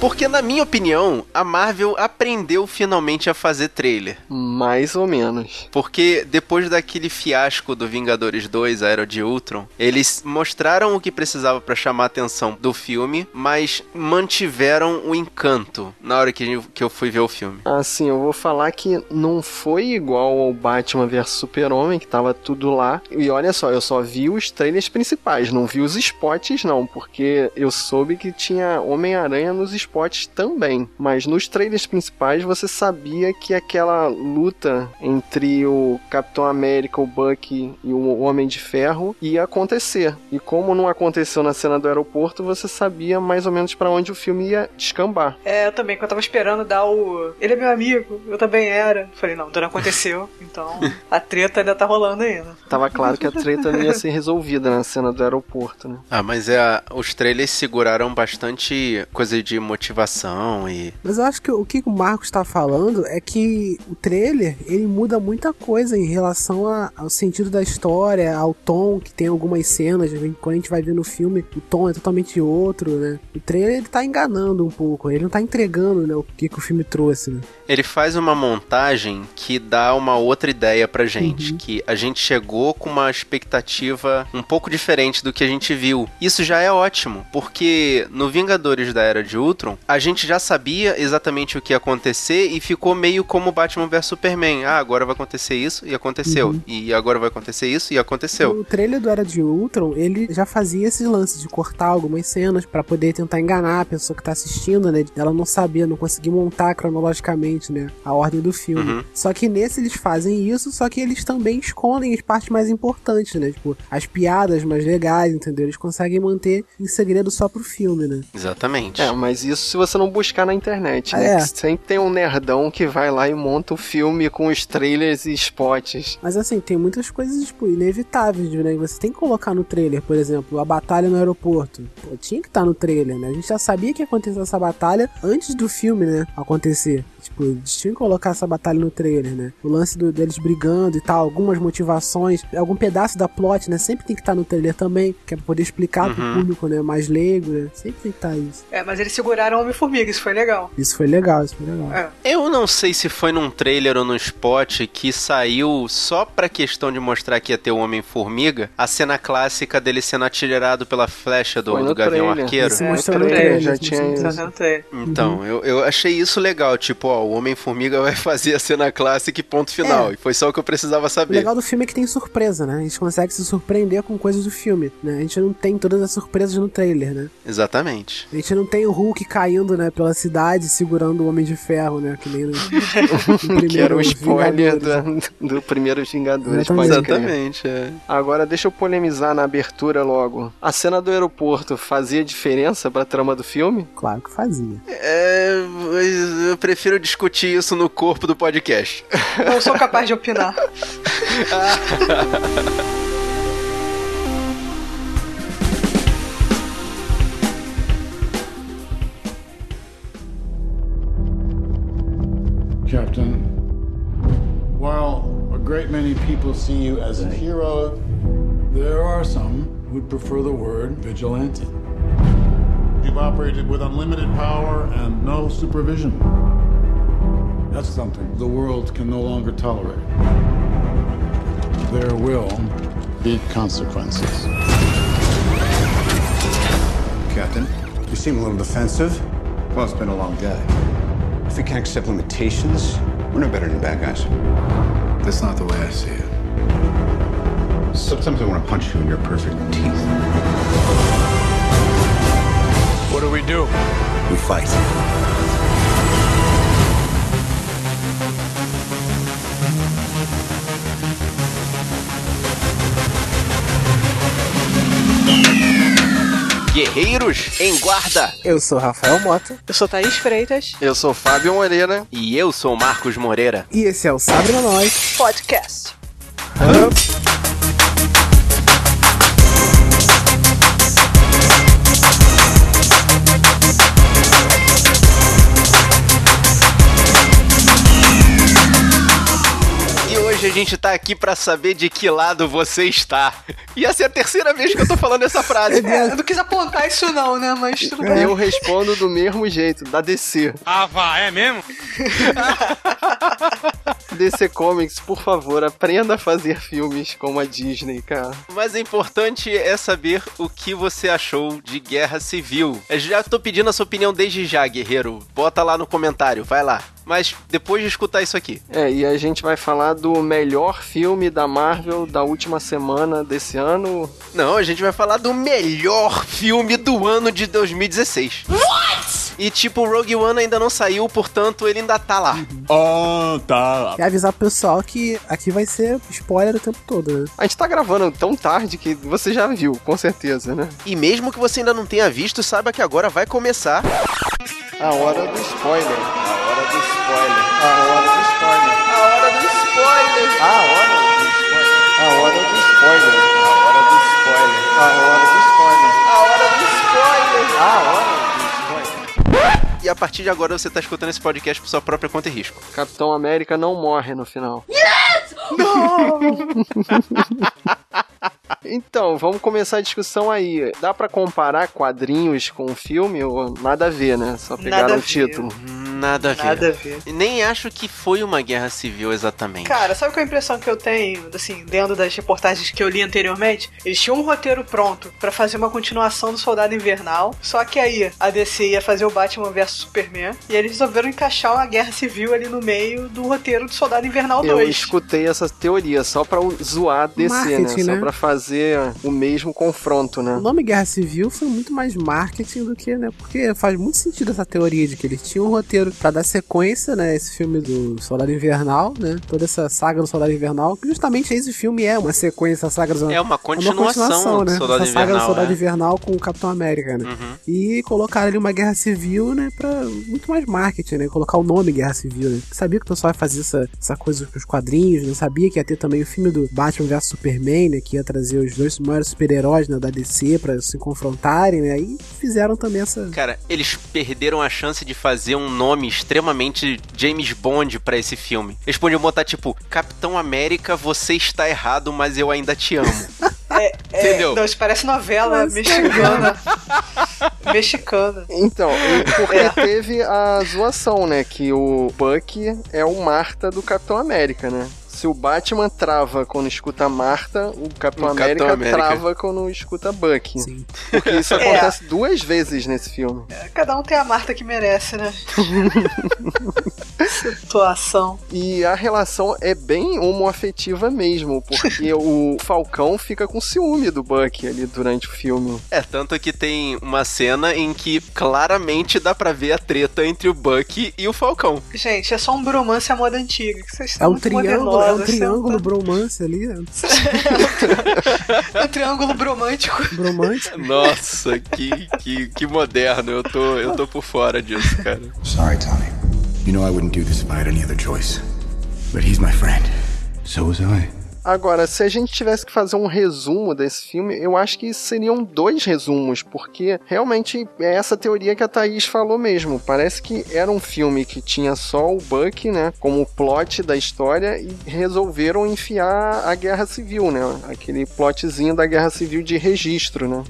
Porque, na minha opinião, a Marvel aprendeu finalmente a fazer trailer. Mais ou menos. Porque depois daquele fiasco do Vingadores 2, a Era de Ultron, eles mostraram o que precisava para chamar a atenção do filme, mas mantiveram o encanto na hora que, que eu fui ver o filme. Assim, eu vou falar que não foi igual ao Batman vs Super-Homem, que tava tudo lá. E olha só, eu só vi os trailers principais, não vi os spots não, porque eu soube que tinha Homem-Aranha nos spots também. Mas nos trailers principais você sabia que aquela luta entre o Capitão América, o Bucky e o Homem de Ferro ia acontecer. E como não aconteceu na cena do aeroporto, você sabia mais ou menos para onde o filme ia descambar. É, eu também, que eu tava esperando dar o. Ele é meu amigo, eu também era. Falei, não, então não aconteceu. Então a treta ainda tá rolando ainda. Tava claro que a treta não ia ser resolvida na cena do aeroporto, né? Ah, mas é, os trailers seguraram bastante coisa de motivação e. Mas eu acho que o que o Marcos tá falando é que o trailer ele muda muita coisa em relação a, ao sentido da história, ao tom que tem algumas cenas. Quando a gente vai ver no filme, o tom é totalmente outro, né? O trailer ele tá enganando um pouco, ele não tá entregando né, o que, que o filme trouxe, né? Ele faz uma montagem que dá uma outra ideia pra gente, uhum. que a gente chegou com uma expectativa um pouco diferente do que a gente viu. Isso já é ótimo, porque no Vingadores da Era de Ultron, a gente já sabia exatamente o que ia acontecer e ficou meio como Batman vs Superman. Ah, agora vai acontecer isso e aconteceu. Uhum. E agora vai acontecer isso e aconteceu. O trailer do Era de Ultron, ele já fazia esses lances de cortar algumas cenas para poder tentar enganar a pessoa que tá assistindo, né? Ela não sabia, não conseguir montar cronologicamente, né? A ordem do filme. Uhum. Só que nesse eles fazem isso, só que eles também escondem as partes mais importantes, né? Tipo, as piadas mais legais, entendeu? Eles conseguem manter em segredo só pro filme, né? Exatamente. É, mas isso se você não buscar na internet, né? É. Sempre tem um nerdão que vai lá e monta o filme com os trailers e spots. Mas assim, tem muitas coisas, tipo, inevitáveis, né? Você tem que colocar no trailer, por exemplo, a batalha no aeroporto. Pô, tinha que estar tá no trailer, né? A gente já sabia que ia acontecer essa batalha antes do filme, né? Acontecer. Tipo, eles tinham que colocar essa batalha no trailer, né? O lance do, deles brigando e tal, algumas motivações, algum pedaço da plot, né? Sempre tem que estar tá no trailer também, que é pra poder explicar uhum. pro público, né? Mais leigo, né? Sempre tem que estar tá isso. É, mas eles seguraram o Homem-Formiga, isso foi legal. Isso foi legal, isso foi legal. É. Eu não sei se foi num trailer ou no spot que saiu só pra questão de mostrar que ia ter o Homem-Formiga, a cena clássica dele sendo atirado pela flecha do, do Gavião. Arqueiro. Isso é, mostrou no trailer, já tinha. Então, uhum. eu, eu achei isso legal, tipo, ó, o Homem-Formiga vai fazer a cena clássica e ponto final. É. E foi só o que eu precisava saber. O legal do filme é que tem surpresa, né? A gente consegue se surpreender com coisas do filme, né? A gente não tem todas as surpresas no trailer, né? Exatamente. A gente não tem o Hulk caindo, né, pela cidade segurando o Homem de Ferro, né? Que nem no, no que era o spoiler do, do primeiro Vingadores. Exatamente. Exatamente é. Agora deixa eu polemizar na abertura logo. A cena do aeroporto fazia diferença pra trama do filme? Claro que fazia. É, eu prefiro discutir isso no corpo do podcast. Não sou capaz de opinar. Captain, while a great many people see you as a hero, there are some who'd prefer the word vigilante. You've operated with unlimited power and no supervision. That's something the world can no longer tolerate. There will be consequences. Captain, you seem a little defensive. Well, it's been a long day. If we can't accept limitations, we're no better than bad guys. That's not the way I see it. Sometimes I want to punch you in your perfect teeth. What do we do? We fight. Guerreiros em Guarda. Eu sou Rafael Mota. Eu sou Thaís Freitas. Eu sou Fábio Moreira. E eu sou Marcos Moreira. E esse é o Sabre Nós Podcast. Hã? Gente tá aqui pra saber de que lado você está. E essa é a terceira vez que eu tô falando essa frase. É, eu não quis apontar isso não, né? Mas tudo bem. Eu respondo do mesmo jeito, da DC. Ah, vá, é mesmo? DC Comics, por favor, aprenda a fazer filmes como a Disney, cara. Mas o importante é saber o que você achou de Guerra Civil. Eu já tô pedindo a sua opinião desde já, guerreiro. Bota lá no comentário, vai lá. Mas depois de escutar isso aqui. É, e a gente vai falar do melhor filme da Marvel da última semana desse ano. Não, a gente vai falar do melhor filme do ano de 2016. What? E tipo, o Rogue One ainda não saiu, portanto ele ainda tá lá. Ah, tá. E avisar pro pessoal que aqui vai ser spoiler o tempo todo, né? A gente tá gravando tão tarde que você já viu, com certeza, né? E mesmo que você ainda não tenha visto, saiba que agora vai começar A hora do spoiler. a hora do spoiler. A hora do spoiler. A hora do spoiler. A hora do spoiler. A hora do spoiler. A hora do spoiler. A hora do spoiler. A hora do spoiler. A hora do spoiler. E a partir de agora você tá escutando esse podcast por sua própria conta e risco. Capitão América não morre no final. Então, vamos começar a discussão aí. Dá pra comparar quadrinhos com filme ou nada a ver, né? Só pegaram o título. Nada a ver. Nada a ver. E Nem acho que foi uma guerra civil exatamente. Cara, sabe qual é a impressão que eu tenho, assim, dentro das reportagens que eu li anteriormente? Eles tinham um roteiro pronto pra fazer uma continuação do Soldado Invernal, só que aí a DC ia fazer o Batman vs Superman, e eles resolveram encaixar uma guerra civil ali no meio do roteiro do Soldado Invernal Eu 2. escutei essa teoria só pra zoar a DC, né? Marketing, Só né? pra fazer o mesmo confronto, né? O nome Guerra Civil foi muito mais marketing do que, né? Porque faz muito sentido essa teoria de que eles tinham um roteiro pra dar sequência, né? Esse filme do Soldado Invernal, né? Toda essa saga do Soldado Invernal, que justamente esse filme é uma sequência da saga do É uma É uma continuação, continuação, né? do Soldado Essa saga do Invernal. Soldado é. Invernal com o Capitão América, né? Uhum. E colocaram ali uma guerra civil, né? Pra muito mais marketing, né? Colocar o nome Guerra Civil, né? Sabia que o pessoal ia fazer essa, essa coisa com os quadrinhos, né? Sabia que ia ter também o filme do Batman vs Superman, né? Que ia trazer os dois maiores super-heróis né, da DC pra se confrontarem, né? E fizeram também essa. Cara, eles perderam a chance de fazer um nome extremamente James Bond pra esse filme. Eles podiam botar tipo, Capitão América, você está errado, mas eu ainda te amo. É, é, Entendeu? Não, isso parece novela Mas- mexicana. mexicana. Então, porque teve a zoação, né? Que o Buck é o Marta do Capitão América, né? Se o Batman trava quando escuta Marta, o Capitão, O Capitão América, América. trava quando escuta Buck. Sim. Porque isso É. acontece duas vezes nesse filme. Cada um tem a Marta que merece, né? Situação. E a relação é bem homoafetiva mesmo, porque o Falcão fica com ciúme do Buck ali durante o filme. É, tanto que tem uma cena em que claramente dá pra ver a treta entre o Buck e o Falcão. Gente, é só um bromance à moda antiga. que Vocês É estão um muito triângulo, é um triângulo vocês bromance ali, né? É um triângulo bromântico. Bromântico. Nossa, que, que, que moderno. Eu tô, eu tô por fora disso, cara. Sorry, Tommy. You know I wouldn't do this if I had any other choice. But he's my friend. So was I. Agora, se a gente tivesse que fazer um resumo desse filme, eu acho que seriam dois resumos, porque realmente é essa teoria que a Thaís falou mesmo. Parece que era um filme que tinha só o Buck, né, como plot da história e resolveram enfiar a Guerra Civil, né, aquele plotzinho da Guerra Civil de registro, né.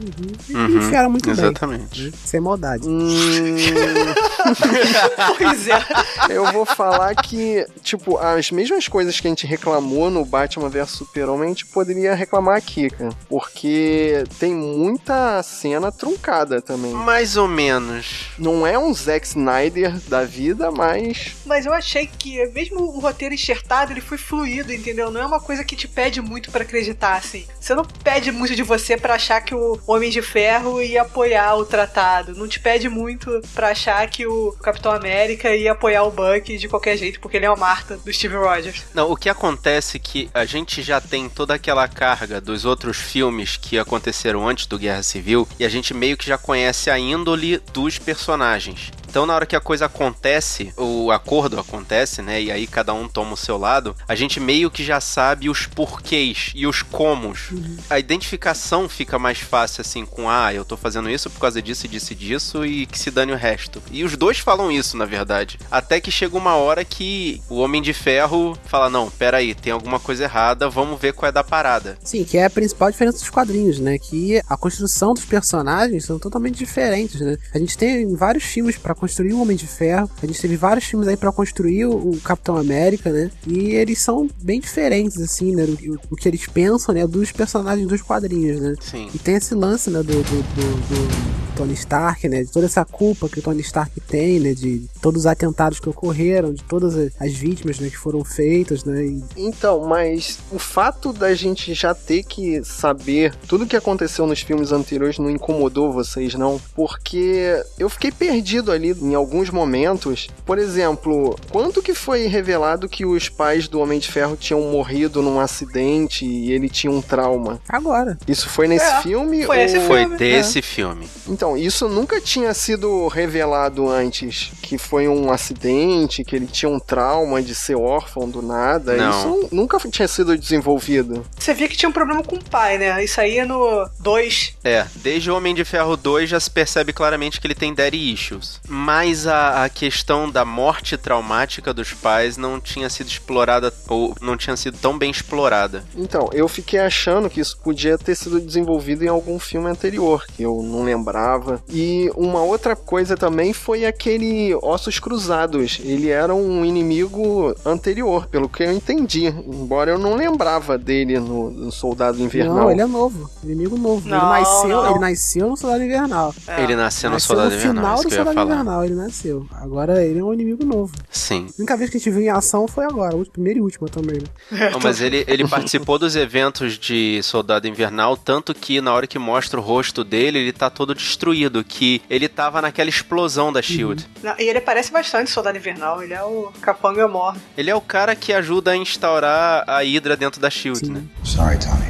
Uhum, Enfiaram muito Exatamente. bem. Sem maldade. Hum, Pois é. eu vou falar que, tipo, as mesmas coisas que a gente reclamou no Batman vs Super-Homem, a gente poderia reclamar aqui, cara. Porque tem muita cena truncada também. Mais ou menos. Não é um Zack Snyder da vida, mas. Mas eu achei que, mesmo o roteiro enxertado, ele foi fluido, entendeu? Não é uma coisa que te pede muito pra acreditar, assim. Você não pede muito de você pra achar que o Homem de Ferro ia apoiar o tratado. Não te pede muito pra achar que o Capitão América ia apoiar o Buck de qualquer jeito, porque ele é o Marta do Steve Rogers. Não, o que acontece é que a gente já tem toda aquela carga dos outros filmes que aconteceram antes do Guerra Civil e a gente meio que já conhece a índole dos personagens. Então, na hora que a coisa acontece, o acordo acontece, né? E aí cada um toma o seu lado, a gente meio que já sabe os porquês e os comos. A identificação fica mais fácil, assim, com ah, eu tô fazendo isso por causa disso e disso e disso, e que se dane o resto. E os dois falam isso, na verdade. Até que chega uma hora que o Homem de Ferro fala: não, peraí, tem alguma coisa errada, vamos ver qual é da parada. Sim, que é a principal diferença dos quadrinhos, né? Que a construção dos personagens são totalmente diferentes, né? A gente tem vários filmes pra construir o Homem de Ferro, a gente teve vários filmes aí pra construir o, o Capitão América, né? E eles são bem diferentes, assim, né? O, o que eles pensam, né? Dos personagens dos quadrinhos, né? Sim. E tem esse lance, né, do, do, do- do Tony Stark, né, de toda essa culpa que o Tony Stark tem, né, de todos os atentados que ocorreram, de todas as- as vítimas, né, que foram feitas, né, e Então, mas o fato da gente já ter que saber tudo que aconteceu nos filmes anteriores não incomodou vocês, não? Porque eu fiquei perdido ali em alguns momentos. Por exemplo, quanto que foi revelado que os pais do Homem de Ferro tinham morrido num acidente e ele tinha um trauma? agora. Isso foi nesse É, filme? foi esse ou- Foi filme, desse filme. Então, isso nunca tinha sido revelado antes. Que foi um acidente, que ele tinha um trauma de ser órfão do nada. Não. Isso nunca tinha sido desenvolvido. Você via que tinha um problema com o pai, né? Isso aí é no 2. É, desde o Homem de Ferro 2 já se percebe claramente que ele tem daddy issues. Mas a, a questão da morte traumática dos pais não tinha sido explorada, ou não tinha sido tão bem explorada. Então, eu fiquei achando que isso podia ter sido desenvolvido em algum filme anterior, que eu não lembrava. E uma outra coisa também foi aquele Ossos Cruzados. Ele era um inimigo anterior, pelo que eu entendi. Embora eu não lembrava dele no, no Soldado Invernal. Não, ele é novo, inimigo novo. Não, ele nasceu, não. ele nasceu no Soldado Invernal. É. Ele nasceu no nasceu Soldado no Invernal, final do que eu ia Soldado falar. Ele nasceu. Agora ele é um inimigo novo. Sim. A única vez que a gente viu em ação foi agora, a primeira e última também, né? Não, mas ele, ele participou dos eventos de Soldado Invernal, tanto que na hora que mostra o rosto dele, ele tá todo destruído, que ele tava naquela explosão da SHIELD. Não, E ele parece bastante Soldado Invernal. Ele é o Capanga Mor. Ele é o cara que ajuda a instaurar a Hydra dentro da SHIELD, Sim. né? Sorry, Tommy.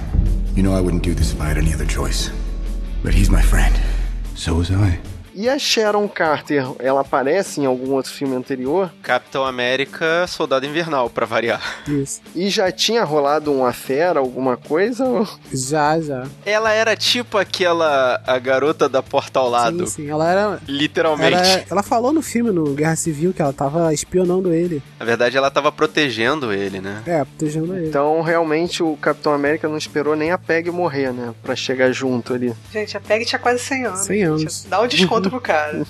You know I wouldn't do this if I had any other choice. But he's my friend. So was I. E a Sharon Carter, ela aparece em algum outro filme anterior? Capitão América, Soldado Invernal, pra variar. Isso. E já tinha rolado uma fera, alguma coisa? Já, já. Ela era tipo aquela a garota da porta ao lado. Sim, sim. Ela era. Literalmente. Ela, ela falou no filme, no Guerra Civil, que ela tava espionando ele. Na verdade, ela tava protegendo ele, né? É, protegendo ele. Então, realmente, o Capitão América não esperou nem a Peg morrer, né? Pra chegar junto ali. Gente, a Peg tinha quase 100 anos. 100 anos. Dá um desconto pro cara.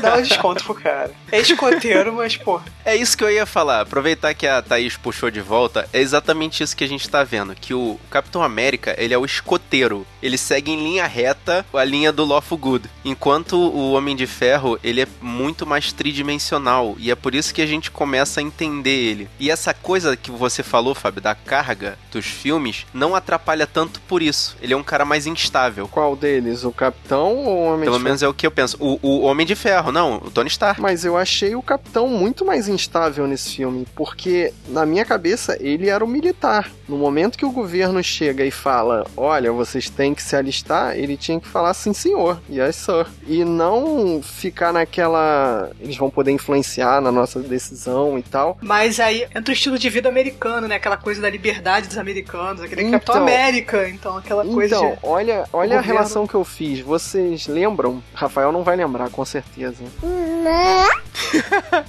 Dá um desconto pro cara. É escoteiro, mas, pô. É isso que eu ia falar. Aproveitar que a Thaís puxou de volta, é exatamente isso que a gente tá vendo. Que o Capitão América, ele é o escoteiro. Ele segue em linha reta a linha do Lawful Good. Enquanto o Homem de Ferro, ele é muito mais tridimensional. E é por isso que a gente começa a entender ele. E essa coisa que você falou, Fábio, da carga dos filmes, não atrapalha tanto por isso. Ele é um cara mais instável. Qual deles? O Capitão ou o Homem Pelo de menos é o que eu penso. O, o Homem de Ferro, não, o Tony Stark. Mas eu achei o Capitão muito mais instável nesse filme, porque na minha cabeça ele era o militar. No momento que o governo chega e fala: Olha, vocês têm que se alistar, ele tinha que falar sim, senhor, yes, sir. E não ficar naquela. Eles vão poder influenciar na nossa decisão e tal. Mas aí entra o estilo de vida americano, né? Aquela coisa da liberdade dos americanos, aquele Então- Capitão América. Então, aquela coisa Então, de. olha, olha a relação que eu fiz. Vocês lembram? Rafael não vai lembrar, com certeza.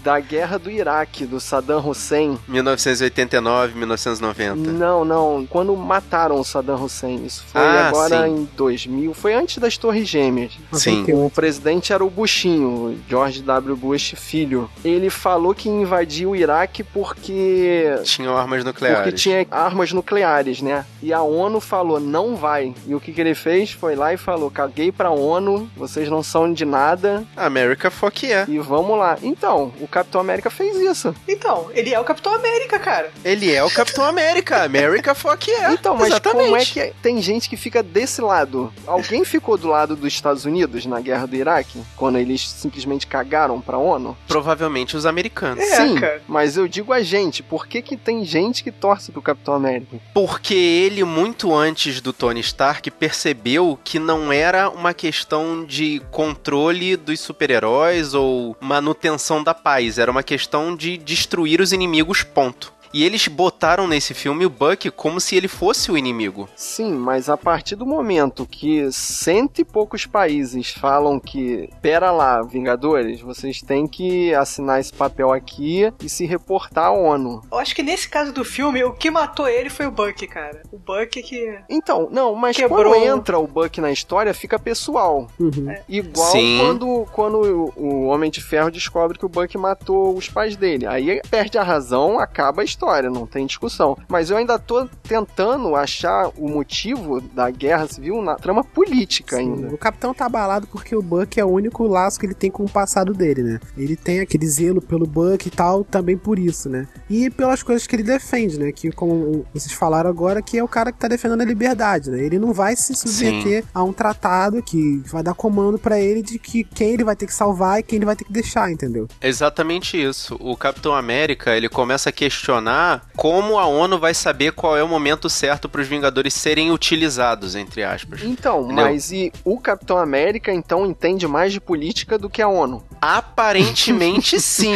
da guerra do Iraque, do Saddam Hussein. 1989, 1990. Não, não. Quando mataram o Saddam Hussein. Isso foi Ah, agora sim. em 2000. Foi antes das Torres Gêmeas. Sim. O presidente era o Bushinho, George W. Bush filho. Ele falou que invadiu o Iraque porque Tinham armas nucleares. porque tinha armas nucleares, né? E a ONU falou, não vai. E o que, que ele fez? Foi lá e falou, caguei pra ONU, vocês não são de nada America fuck yeah. e vamos lá. então, o Capitão América fez isso. Então, ele é o Capitão América, cara. Ele é o Capitão América. America fuck yeah. Então, mas Exatamente. como é que tem gente que fica desse lado? Alguém ficou do lado dos Estados Unidos na guerra do Iraque? Quando eles simplesmente cagaram pra ONU? Provavelmente os americanos. É, Sim, cara. mas eu digo a gente, por que que tem gente que torce pro Capitão América? Porque ele, muito antes do Tony Stark, percebeu que não era uma questão de controle dos super-heróis ou manutenção da paz, era uma questão de destruir os inimigos, ponto. E eles botaram nesse filme o Buck como se ele fosse o inimigo. Sim, mas a partir do momento que cento e poucos países falam que, pera lá, Vingadores, vocês têm que assinar esse papel aqui e se reportar à ONU. Eu acho que nesse caso do filme, o que matou ele foi o Buck, cara. O Buck que. Então, não, mas Quebrou. quando entra o Buck na história, fica pessoal. Uhum. Igual Sim. quando, quando o, o Homem de Ferro descobre que o Buck matou os pais dele. Aí perde a razão, acaba a história, não tem discussão. Mas eu ainda tô tentando achar o motivo da guerra civil na trama política Sim, ainda. O capitão tá abalado porque o Buck é o único laço que ele tem com o passado dele, né? Ele tem aquele zelo pelo Buck e tal, também por isso, né? E pelas coisas que ele defende, né? Que, como vocês falaram agora, que é o cara que tá defendendo a liberdade, né? Ele não vai se submeter a um tratado que vai dar comando pra ele de que quem ele vai ter que salvar e quem ele vai ter que deixar, entendeu? Exatamente isso. O Capitão América, ele começa a questionar como a ONU vai saber qual é o momento certo para os Vingadores serem utilizados, entre aspas. Então, Entendeu? mas e o Capitão América então entende mais de política do que a ONU? Aparentemente sim.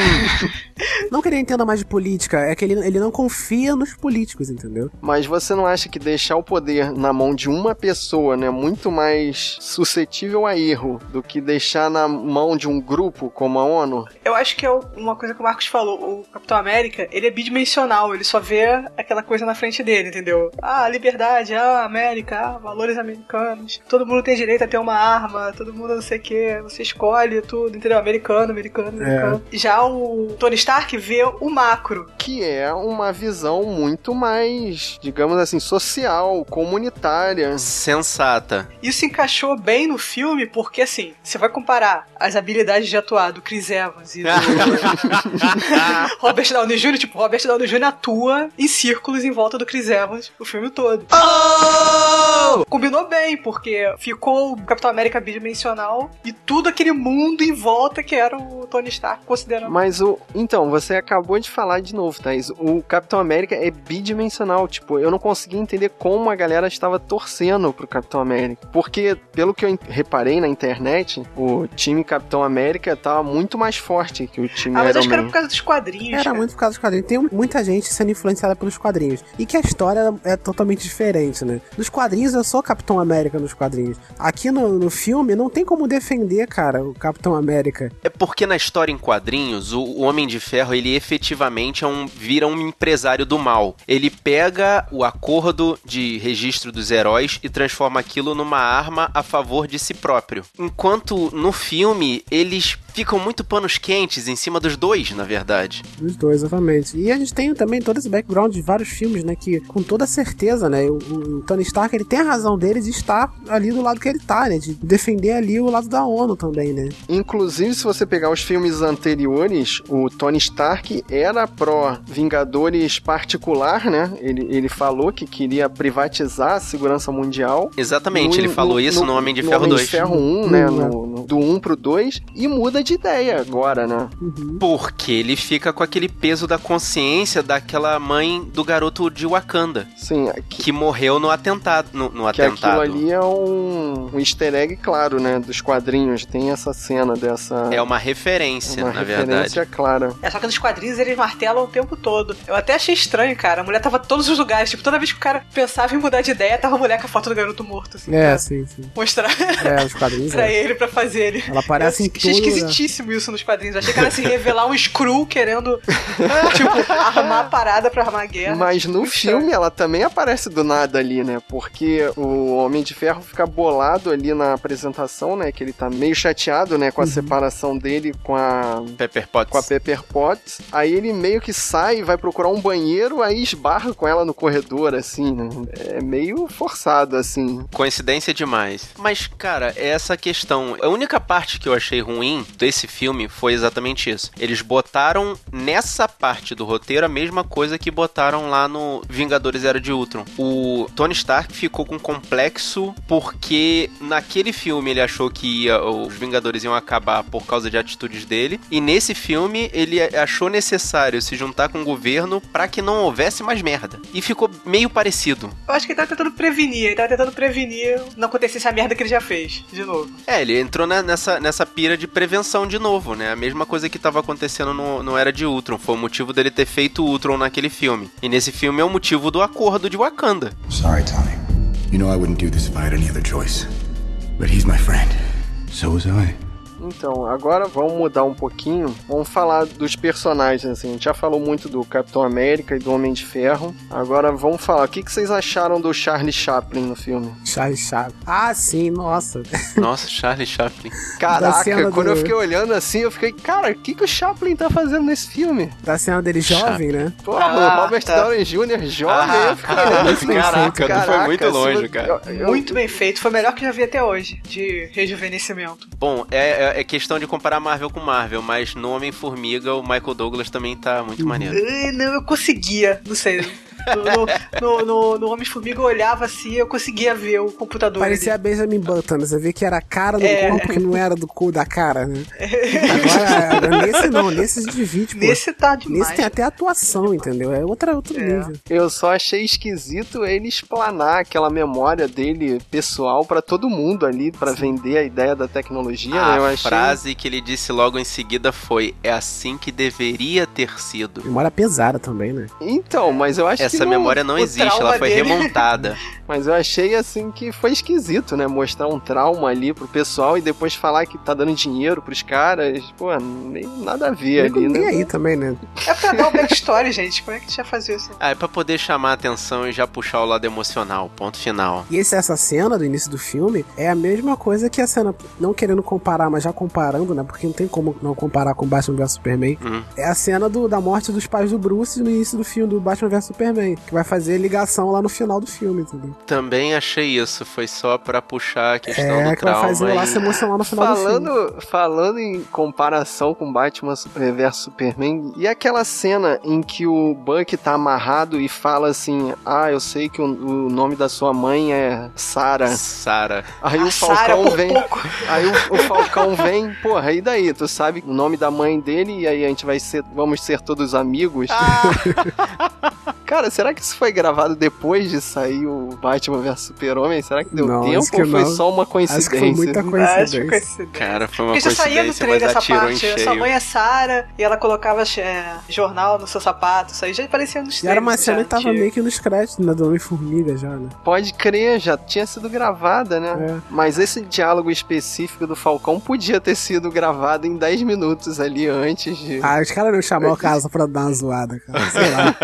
Não que ele entenda mais de política, é que ele, ele não confia nos políticos, entendeu? Mas você não acha que deixar o poder na mão de uma pessoa, né, muito mais suscetível a erro do que deixar na mão de um grupo como a ONU? Eu acho que é uma coisa que o Marcos falou. O Capitão América, ele é bidimensional. Ele só vê aquela coisa na frente dele, entendeu? Ah, liberdade, ah, América, ah, valores americanos. Todo mundo tem direito a ter uma arma, todo mundo não sei o que. Você escolhe tudo, entendeu? Americano, americano, americano. Já o Tony Stark vê o macro. Que é uma visão muito mais, digamos assim, social, comunitária. Sensata. Isso encaixou bem no filme, porque assim, você vai comparar as habilidades de atuar do Chris Evans e do Robert Downey Jr., tipo, Robert Downey Jr. atua em círculos em volta do Chris Evans o filme todo. Combinou bem, porque ficou o Capitão América bidimensional e tudo aquele mundo em volta que era o Tony Stark, considerando. Mas o. Então, você acabou de falar de novo, Thaís. O Capitão América é bidimensional. Tipo, eu não consegui entender como a galera estava torcendo pro Capitão América. Porque, pelo que eu reparei na internet, o time Capitão América tava muito mais forte que o time Ah, mas Iron acho que era Man. por causa dos quadrinhos. Era cara. muito por causa dos quadrinhos. Tem muita gente sendo influenciada pelos quadrinhos. E que a história é totalmente diferente, né? Nos quadrinhos eu sou Capitão América nos quadrinhos. Aqui no, no filme não tem como defender, cara, o Capitão América. É porque na história em quadrinhos, o, o Homem de Ferro, ele efetivamente é um, vira um empresário do mal. Ele pega o acordo de registro dos heróis e transforma aquilo numa arma a favor de si próprio. Enquanto no filme, eles ficam muito panos quentes em cima dos dois, na verdade. Os dois, exatamente. E a gente tem também todo esse background de vários filmes, né? Que com toda certeza, né? O, o Tony Stark ele tem a razão dele de estar ali do lado que ele tá, né? De defender ali o lado da ONU também, né? Inclusive, se você pegar os filmes anteriores, o Tony Stark era pró-Vingadores particular, né? Ele, ele falou que queria privatizar a segurança mundial. Exatamente, No- ele falou no- isso no, Homem de no Ferro Homem 2. de Ferro 1, né? Hum, No, no- do 1 pro 2. E muda de ideia agora, né? Uhum. Porque ele fica com aquele peso da consciência daquela mãe do garoto de Wakanda, Sim, que, que morreu no atentado. No, no que aquilo atentado. ali é um, um easter egg, claro, né? Dos quadrinhos. Tem essa cena dessa. É uma referência, uma na referência verdade. clara. É só que nos quadrinhos eles martelam o tempo todo. Eu até achei estranho, cara. A mulher tava em todos os lugares. Tipo, toda vez que o cara pensava em mudar de ideia, tava a mulher com a foto do garoto morto, assim. É, pra sim, sim. Mostrar É, os quadrinhos. pra é. ele, pra fazer ele. Ela aparece Eu em tudo. Esquisitíssimo isso nos quadrinhos. Eu achei que era assim, revelar um Skrull querendo, tipo, armar a parada pra armar a guerra. Mas no Muito filme ela também aparece do nada ali, né? Porque o Homem de Ferro fica bolado ali na apresentação, né? Que ele tá meio chateado, né? Com a separação dele com a. Pepper Potts. Com a Pepper Potts. Aí ele meio que sai, vai procurar um banheiro, aí esbarra com ela no corredor, assim, né? É meio forçado, assim. Coincidência demais. Mas, cara, é essa questão. A única parte que eu achei ruim, desse filme foi exatamente isso. Eles botaram nessa parte do roteiro a mesma coisa que botaram lá no Vingadores Era de Ultron. O Tony Stark ficou com complexo porque naquele filme ele achou que ia, os Vingadores iam acabar por causa de atitudes dele, e nesse filme ele achou necessário se juntar com o governo para que não houvesse mais merda. E ficou meio parecido. Eu acho que ele tava tentando prevenir, ele tava tentando prevenir não acontecesse a merda que ele já fez, de novo. É, ele entrou na- nessa, nessa pira de prevenção de novo, né? A mesma coisa que tava acontecendo no, no Era de Ultron. Foi o motivo dele ter feito Ultron naquele filme. E nesse filme é o motivo do acordo de Wakanda. Sorry, Tony. You know I wouldn't do this if I had any other choice. But he's my friend. So was I. Então, agora vamos mudar um pouquinho. Vamos falar dos personagens, assim. A gente já falou muito do Capitão América e do Homem de Ferro. Agora vamos falar. O que, que vocês acharam do Charlie Chaplin no filme? Charlie Chaplin. Ah, sim, nossa. Nossa, Charlie Chaplin. Caraca, quando do- eu fiquei olhando assim, eu fiquei, cara, o que, que o Chaplin tá fazendo nesse filme? Da cena dele jovem, né? Porra, Ah, o Robert tá. Downey Jr. jovem, Ah, eu fiquei olhando assim, caraca, tu foi muito longe, cara. eu- eu- Muito bem feito, foi o melhor que já vi até hoje, de rejuvenescimento. Bom, é, é- é questão de comparar Marvel com Marvel, mas no Homem-Formiga o Michael Douglas também tá muito maneiro. Eh, Não, eu conseguia, não sei. No, no, no, no, Homem-Formiga eu olhava assim, eu conseguia ver o computador. Parecia a ali. Benjamin Button, né? Você vê que era a cara do É. corpo que não era do cu da cara, né? Agora, agora, nesse não, nesse se divide, pô. Nesse tá demais. Nesse tem até atuação, entendeu? É outra, outro É. nível. Eu só achei esquisito ele explanar aquela memória dele pessoal pra todo mundo ali, pra vender a ideia da tecnologia, né? Eu A achei... frase que ele disse logo em seguida foi: É assim que deveria ter sido. Memória pesada também, né? Então, mas eu acho que Essa memória não existe, ela foi dele. remontada. Mas eu achei assim que foi esquisito, né? Mostrar um trauma ali pro pessoal e depois falar que tá dando dinheiro pros caras. Pô, nem nada a ver ali, né? aí também, né? É pra dar o backstory, gente. Como é que a gente ia fazer isso? Ah, é pra poder chamar a atenção e já puxar o lado emocional. Ponto final. E esse, essa cena do início do filme é a mesma coisa que a cena, não querendo comparar, mas já comparando, né? Porque não tem como não comparar com Batman vs Superman. Hum. É a cena do, da morte dos pais do Bruce no início do filme do Batman vs Superman, que vai fazer ligação lá no final do filme, entendeu? Também achei isso, foi só pra puxar a questão É, do que vai fazer o trauma. laço emocional no final do filme. Falando, falando em comparação com Batman vs Superman, e aquela cena em que o Buck tá amarrado e fala assim: Ah, eu sei que o, o nome da sua mãe é Sarah. e Sara. Aí A o Sarah Falcão por vem. Aí o, o Falcão vem, porra, e daí? Tu sabe o nome da mãe dele e aí a gente vai ser. Vamos ser todos amigos? Cara, será que isso foi gravado depois de sair o Batman vs Super-Homem? Será que deu Não, tempo acho que ou foi não. só uma Acho coincidência? que foi muita Acho que coincidência. coincidência. Cara, foi uma Porque já saía no coincidência, trailer mas essa parte. Sua mãe é Sara e ela colocava é, jornal no seu sapato. Isso aí já aparecia nos E era uma trailers, cena que tava meio que nos créditos, né? Do Homem-Formiga já, né? Pode crer, já tinha sido gravada, né? É. Mas esse diálogo específico do Falcão podia ter sido gravado em 10 minutos ali antes de. Ah, os caras não chamaram o cara só pra dar uma zoada, cara. Sei lá.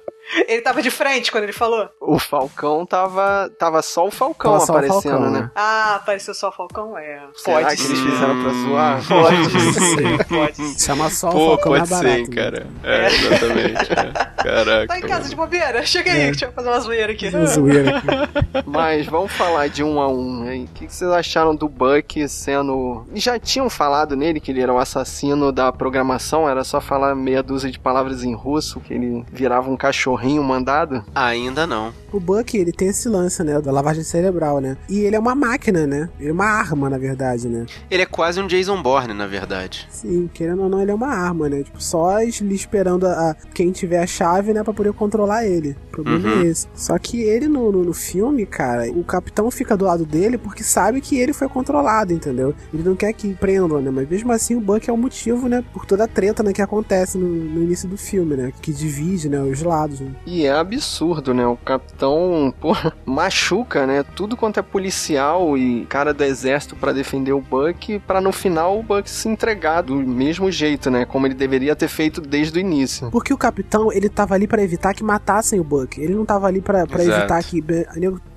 Ele tava de frente quando ele falou? O Falcão tava. Tava só o Falcão Tava só o aparecendo, Falcão, né? né? Ah, apareceu só o Falcão? É. Será Pode que ser. eles fizeram pra zoar? Pode ser, pode ser. Chamar só o Pô, Falcão pode ser, hein, né? cara. É, exatamente. é. Caraca. Tá em casa de bobeira? Chega aí, deixa eu fazer uma zoeira aqui. Uma zoeira aqui. Mas vamos falar de um a um aí. O que vocês acharam do Buck sendo. Já tinham falado nele que ele era o assassino da programação, era só falar meia dúzia de palavras em russo, que ele virava um cachorrinho mandado. Ainda não. O Buck, ele tem esse lance, né? Da lavagem cerebral, né? E ele é uma máquina, né? Ele é uma arma, na verdade, né? Ele é quase um Jason Bourne, na verdade. Sim, querendo ou não, ele é uma arma, né? Tipo, só ele esperando a, a- quem tiver a chave, né, pra poder controlar ele. O problema Uhum. é esse. Só que ele no, no, no filme, cara, o capitão fica do lado dele porque sabe que ele foi controlado, entendeu? Ele não quer que prendam, né? Mas mesmo assim, o Buck é o motivo, né? Por toda a treta, né, que acontece no, no início do filme, né? Que divide, né, os lados. Né? E é absurdo, né? O capitão, porra, machuca, né? Tudo quanto é policial e cara do exército pra defender o Buck, pra no final o Buck se entregar do mesmo jeito, né? Como ele deveria ter feito desde o início. Porque o capitão, ele tava ali pra evitar que matassem o Buck. Ele não tava ali Exato. evitar que.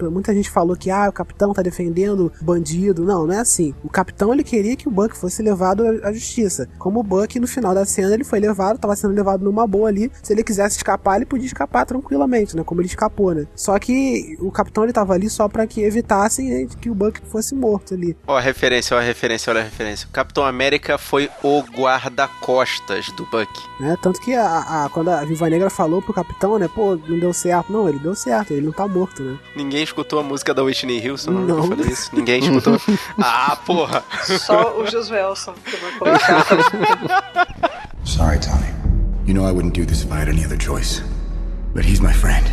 Muita gente falou que ah, o capitão tá defendendo bandido. Não, não é assim. O capitão ele queria que o Buck fosse levado à à justiça. Como o Buck, no final da cena, ele foi levado, tava sendo levado numa boa ali. Se ele quisesse escapar, ele podia escapar tranquilamente, né? Como ele escapou, né? Só que o capitão ele tava ali só pra que evitassem né, que o Buck fosse morto ali. Ó a referência, ó a referência, olha a referência. O Capitão América foi o guarda-costas do Buck. Né? Tanto que a, a- quando a Viva Negra falou pro capitão, né? Pô, não deu certo. Não, ele deu certo, ele não tá morto, né? Ninguém escutou a música da Whitney Houston? Não. Eu falei isso. Ninguém escutou. ah, porra! Só o Josuelson que vai colocar. Sorry, Tony. You know I wouldn't do this if I had any other choice. But he's my friend.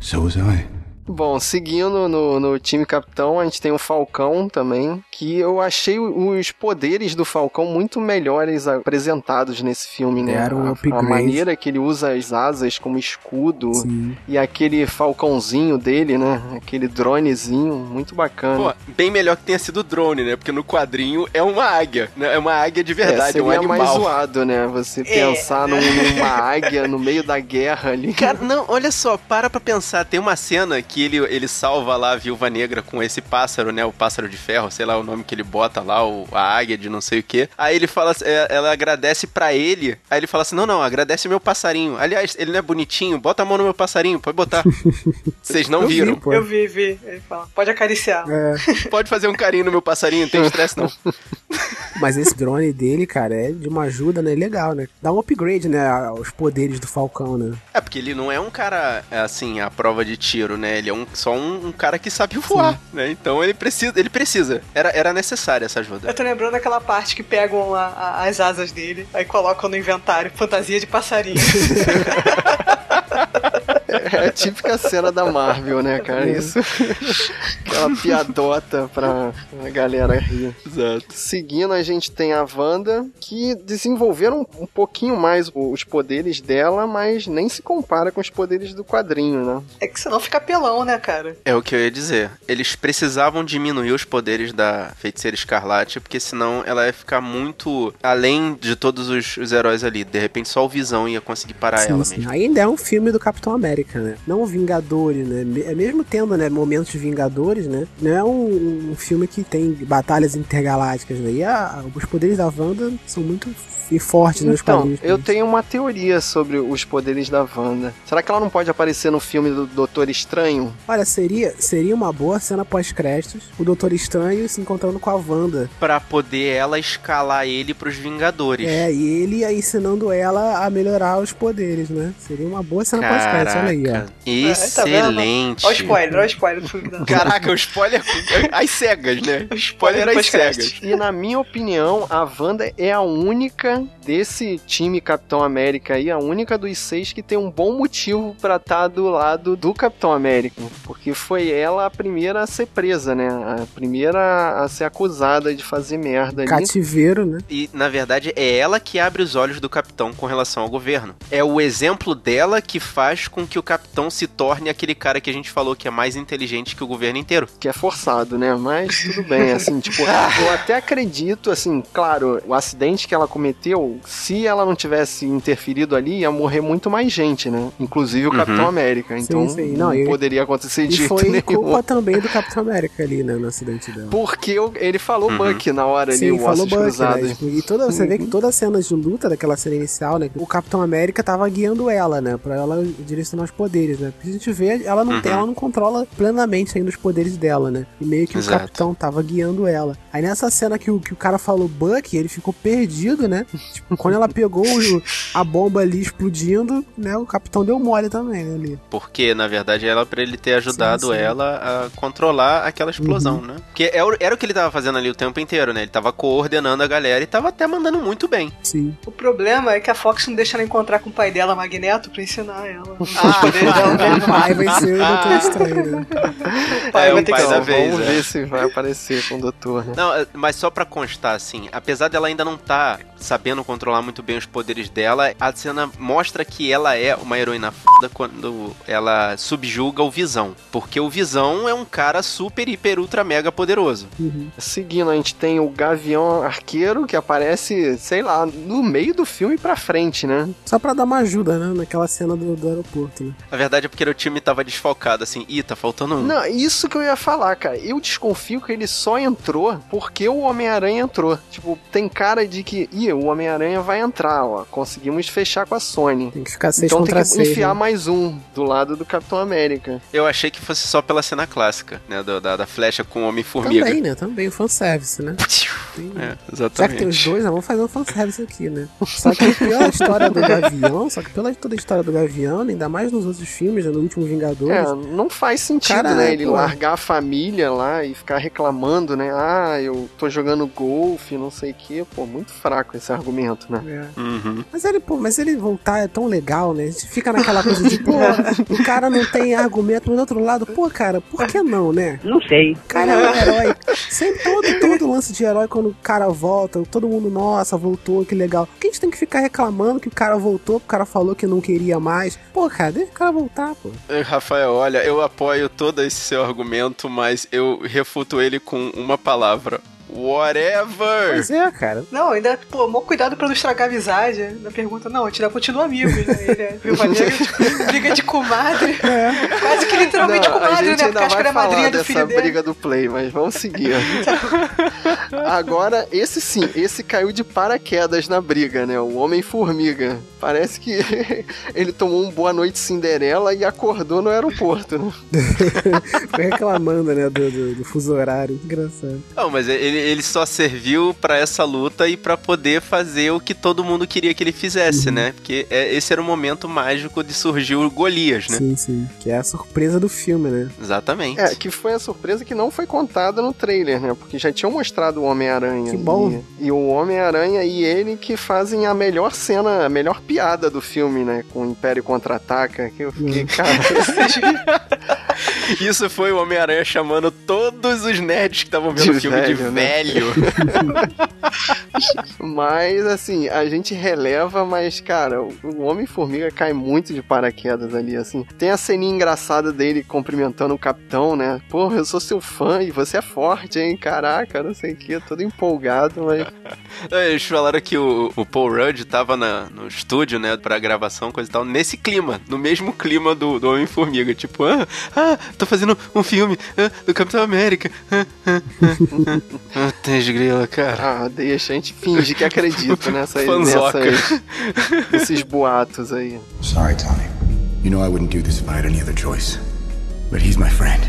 So was I. Bom, seguindo no, no time capitão, a gente tem o Falcão também, que eu achei os poderes do Falcão muito melhores apresentados nesse filme, né? Deram um A- a, upgrade. maneira que ele usa as asas como escudo Sim. e aquele falcãozinho dele, né? Aquele dronezinho, muito bacana. Pô, bem melhor que tenha sido drone, né? Porque no quadrinho é uma águia, né? É uma águia de é, verdade, é, um seria animal. mais zoado, né? Você É. pensar num- numa águia no meio da guerra ali. Cara, não, olha só, para pra pensar. Tem uma cena que ele, ele salva lá a viúva negra com esse pássaro, né? O pássaro de ferro, sei lá o nome que ele bota lá, o, a águia de não sei o que. Aí ele fala, é, ela agradece pra ele. Aí ele fala assim: não, não, agradece meu passarinho. Aliás, ele não é bonitinho, bota a mão no meu passarinho, pode botar. Vocês não Eu vi, viram. pô. Eu vi, vi. Ele fala, pode acariciar. É, Pode fazer um carinho no meu passarinho, não tem estresse não. mas esse drone dele, cara, é de uma ajuda, né? Legal, né? Dá um upgrade, né? aos poderes do Falcão, né? É, porque ele não é um cara, assim, à prova de tiro, né? Ele é um, só um, um cara que sabe voar, né? Então ele precisa, ele precisa. Era, era necessária essa ajuda. Eu tô lembrando daquela parte que pegam a- a- as asas dele, aí colocam no inventário fantasia de passarinho. É a típica cena da Marvel, né, cara? Isso. Aquela piadota pra, pra galera rir. Exato. Seguindo, a gente tem a Wanda, que desenvolveram um pouquinho mais os poderes dela, mas nem se compara com os poderes do quadrinho, né? É que senão fica pelão, né, cara? É o que eu ia dizer. Eles precisavam diminuir os poderes da Feiticeira Escarlate, porque senão ela ia ficar muito além de todos os, os heróis ali. De repente só o Visão ia conseguir parar Sim, ela sim. mesmo. Ainda é um filme do Capitão América, né? Não Vingadores, né? É Mesmo tendo, né, momentos de Vingadores, né? Não é um, um filme que tem batalhas intergalácticas, né? E a- os poderes da Wanda são muito f- fortes nos Então, quadrinhos. eu tenho uma teoria sobre os poderes da Wanda. Será que ela não pode aparecer no filme do Doutor Estranho? Olha, seria, seria uma boa cena pós-créditos, o Doutor Estranho se encontrando com a Wanda. Pra poder ela escalar ele pros Vingadores. É, e ele aí ensinando ela a melhorar os poderes, né? Seria uma boa cena pós-créditos, olha aí, ó. Caraca, É, tá excelente. Olha o spoiler, olha o spoiler do filme Caraca, o spoiler às cegas, né? O spoiler às pós-crédito. cegas. E na minha opinião, a Wanda é a única desse time Capitão América aí, a única dos seis que tem um bom motivo pra estar do lado do Capitão América. Porque foi ela a primeira a ser presa, né? A primeira a ser acusada de fazer merda ali. Cativeiro, né? E, na verdade, é ela que abre os olhos do capitão com relação ao governo. É o exemplo dela que faz com que o capitão se torne aquele cara que a gente falou que é mais inteligente que o governo inteiro. que é forçado, né? Mas tudo bem, assim, tipo, eu até acredito, assim, claro, o acidente que ela cometeu, se ela não tivesse interferido ali, ia morrer muito mais gente, né? Inclusive o Uhum. Capitão América. Então sim. não, Não, e- poderia acontecer de foi nenhum. culpa também do Capitão América ali, né? No acidente dela. Porque ele falou Uhum. Buck na hora ali, Sim, o falou Buck, Cruzados. né? Tipo, E toda, você vê que toda a cena de luta daquela cena inicial, né? O Capitão América tava guiando ela, né? Pra ela direcionar os poderes, né? Porque a gente vê, ela não tem, Uhum. ela não controla plenamente ainda os poderes dela, né? E meio que Exato. o Capitão tava guiando ela. Aí nessa cena que o, que o cara falou Buck, ele ficou perdido, né? Tipo, quando ela pegou o- a bomba ali explodindo, né? O Capitão deu mole também né, ali. Porque, na verdade, ela pra ele ter ajudado Sim, sim. ela a controlar aquela explosão, né? Porque era o que ele tava fazendo ali o tempo inteiro, né? Ele tava coordenando a galera e tava até mandando muito bem. Sim. O problema é que a Fox não deixa ela encontrar com o pai dela, Magneto, pra ensinar ela. Ah, poderes pai vai ser o Doutor Estranho, né? O pai É, vai ter pai que da vez, vamos é. ver se vai aparecer com o doutor, né? Não, é, mas só pra constar, assim, apesar dela ainda não tá sabendo controlar muito bem os poderes dela, a cena mostra que ela é uma heroína foda quando ela subjuga o Visão. Porque o Visão é um cara super, hiper, ultra, mega poderoso. Uhum. Seguindo, a gente tem o Gavião Arqueiro, que aparece, sei lá, no meio do filme pra frente, né? Só pra dar uma ajuda, né? Naquela cena do, do aeroporto. Sim. A verdade é porque o time tava desfalcado, assim, ih, tá faltando um. Não, isso que eu ia falar, cara. Eu desconfio que ele só entrou porque o Homem-Aranha entrou. Tipo, tem cara de que, ih, o Homem-Aranha vai entrar, ó. Conseguimos fechar com a Sony. Tem que ficar seis Então tem que seis. enfiar né? mais um do lado do Capitão América. Eu achei que fosse só pela cena clássica, né? do- da, da flecha com o Homem-Formiga. Também, né? Também, o fanservice, né? Tem- É, Já que tem os exatamente. dois, né? vamos fazer um fanservice aqui, né? Só que pela história do Gavião, só que pela toda a história do Gavião, ainda mais nos outros filmes, né? no último Vingadores, É, não faz sentido, Cara, né? Ele pô. largar a família lá e ficar reclamando, né? Ah, eu tô jogando golfe, não sei o quê. Pô, muito fraco esse argumento, né? É. Uhum. Mas ele, pô, mas ele voltar é tão legal, né? A gente fica naquela coisa de, pô, o cara não tem argumento, mas do outro lado, pô, cara, por que não, né? Não sei. O cara é um herói. Sempre todo, todo lance de herói, quando o cara volta, todo mundo, nossa, voltou, que legal. Por que a gente tem que ficar reclamando que o cara voltou, que o cara falou que não queria mais? Pô, cara, o cara voltar, pô. Rafael, olha, eu apoio todo esse seu argumento, mas eu refuto ele com uma palavra. Whatever! Pois é, cara. Não, ainda, pô, mó cuidado pra não estragar a amizade. Na pergunta, não, a gente ainda continua amigo, né? Ele é viúva negra, tipo, briga de comadre. Quase que literalmente Não, a comadre, gente né? ainda Porque acho que ela é madrinha do dessa filho dele. briga do Play, mas vamos seguir. Agora, esse sim, esse caiu de paraquedas na briga, né? O Homem-Formiga. Parece que ele tomou um Boa Noite Cinderela e acordou no aeroporto, né? Foi reclamando, né, do, do, do fuso horário. Engraçado. Não, mas ele, ele só serviu pra essa luta e pra poder fazer o que todo mundo queria que ele fizesse, né? Porque é- esse era o momento mágico de surgir o Golias, né? Sim, sim. Que é a surpresa do filme, né? Exatamente. É, que foi a surpresa que não foi contada no trailer, né? Porque já tinham mostrado o Homem-Aranha. Que bom. E, e o Homem-Aranha e ele que fazem a melhor cena, a melhor piada do filme, né? Com o Império Contra-Ataca. Que eu fiquei, cara... Isso foi o Homem-Aranha chamando todos os nerds que estavam vendo De o filme de velho, né? velho. Mas, assim, a gente releva, mas, cara, o Homem-Formiga cai muito de paraquedas ali, assim. Tem a ceninha engraçada dele cumprimentando o capitão, né? Porra, eu sou seu fã e você é forte, hein? Caraca, não sei o que, todo empolgado, mas. Eles falaram que o, o Paul Rudd tava na- no estúdio, né, pra gravação, coisa e tal, nesse clima, no mesmo clima do, do Homem-Formiga. Tipo, ah, ah, tô fazendo um filme ah, do Capitão América. Ah, ah, ah, ah. Ah, tem grila, cara. Ah, deixa, a gente finge que acredita Fanzoca. nessas, nesses boatos aí. Sorry, Tommy. You know I wouldn't do this if I had any other choice. But he's my friend.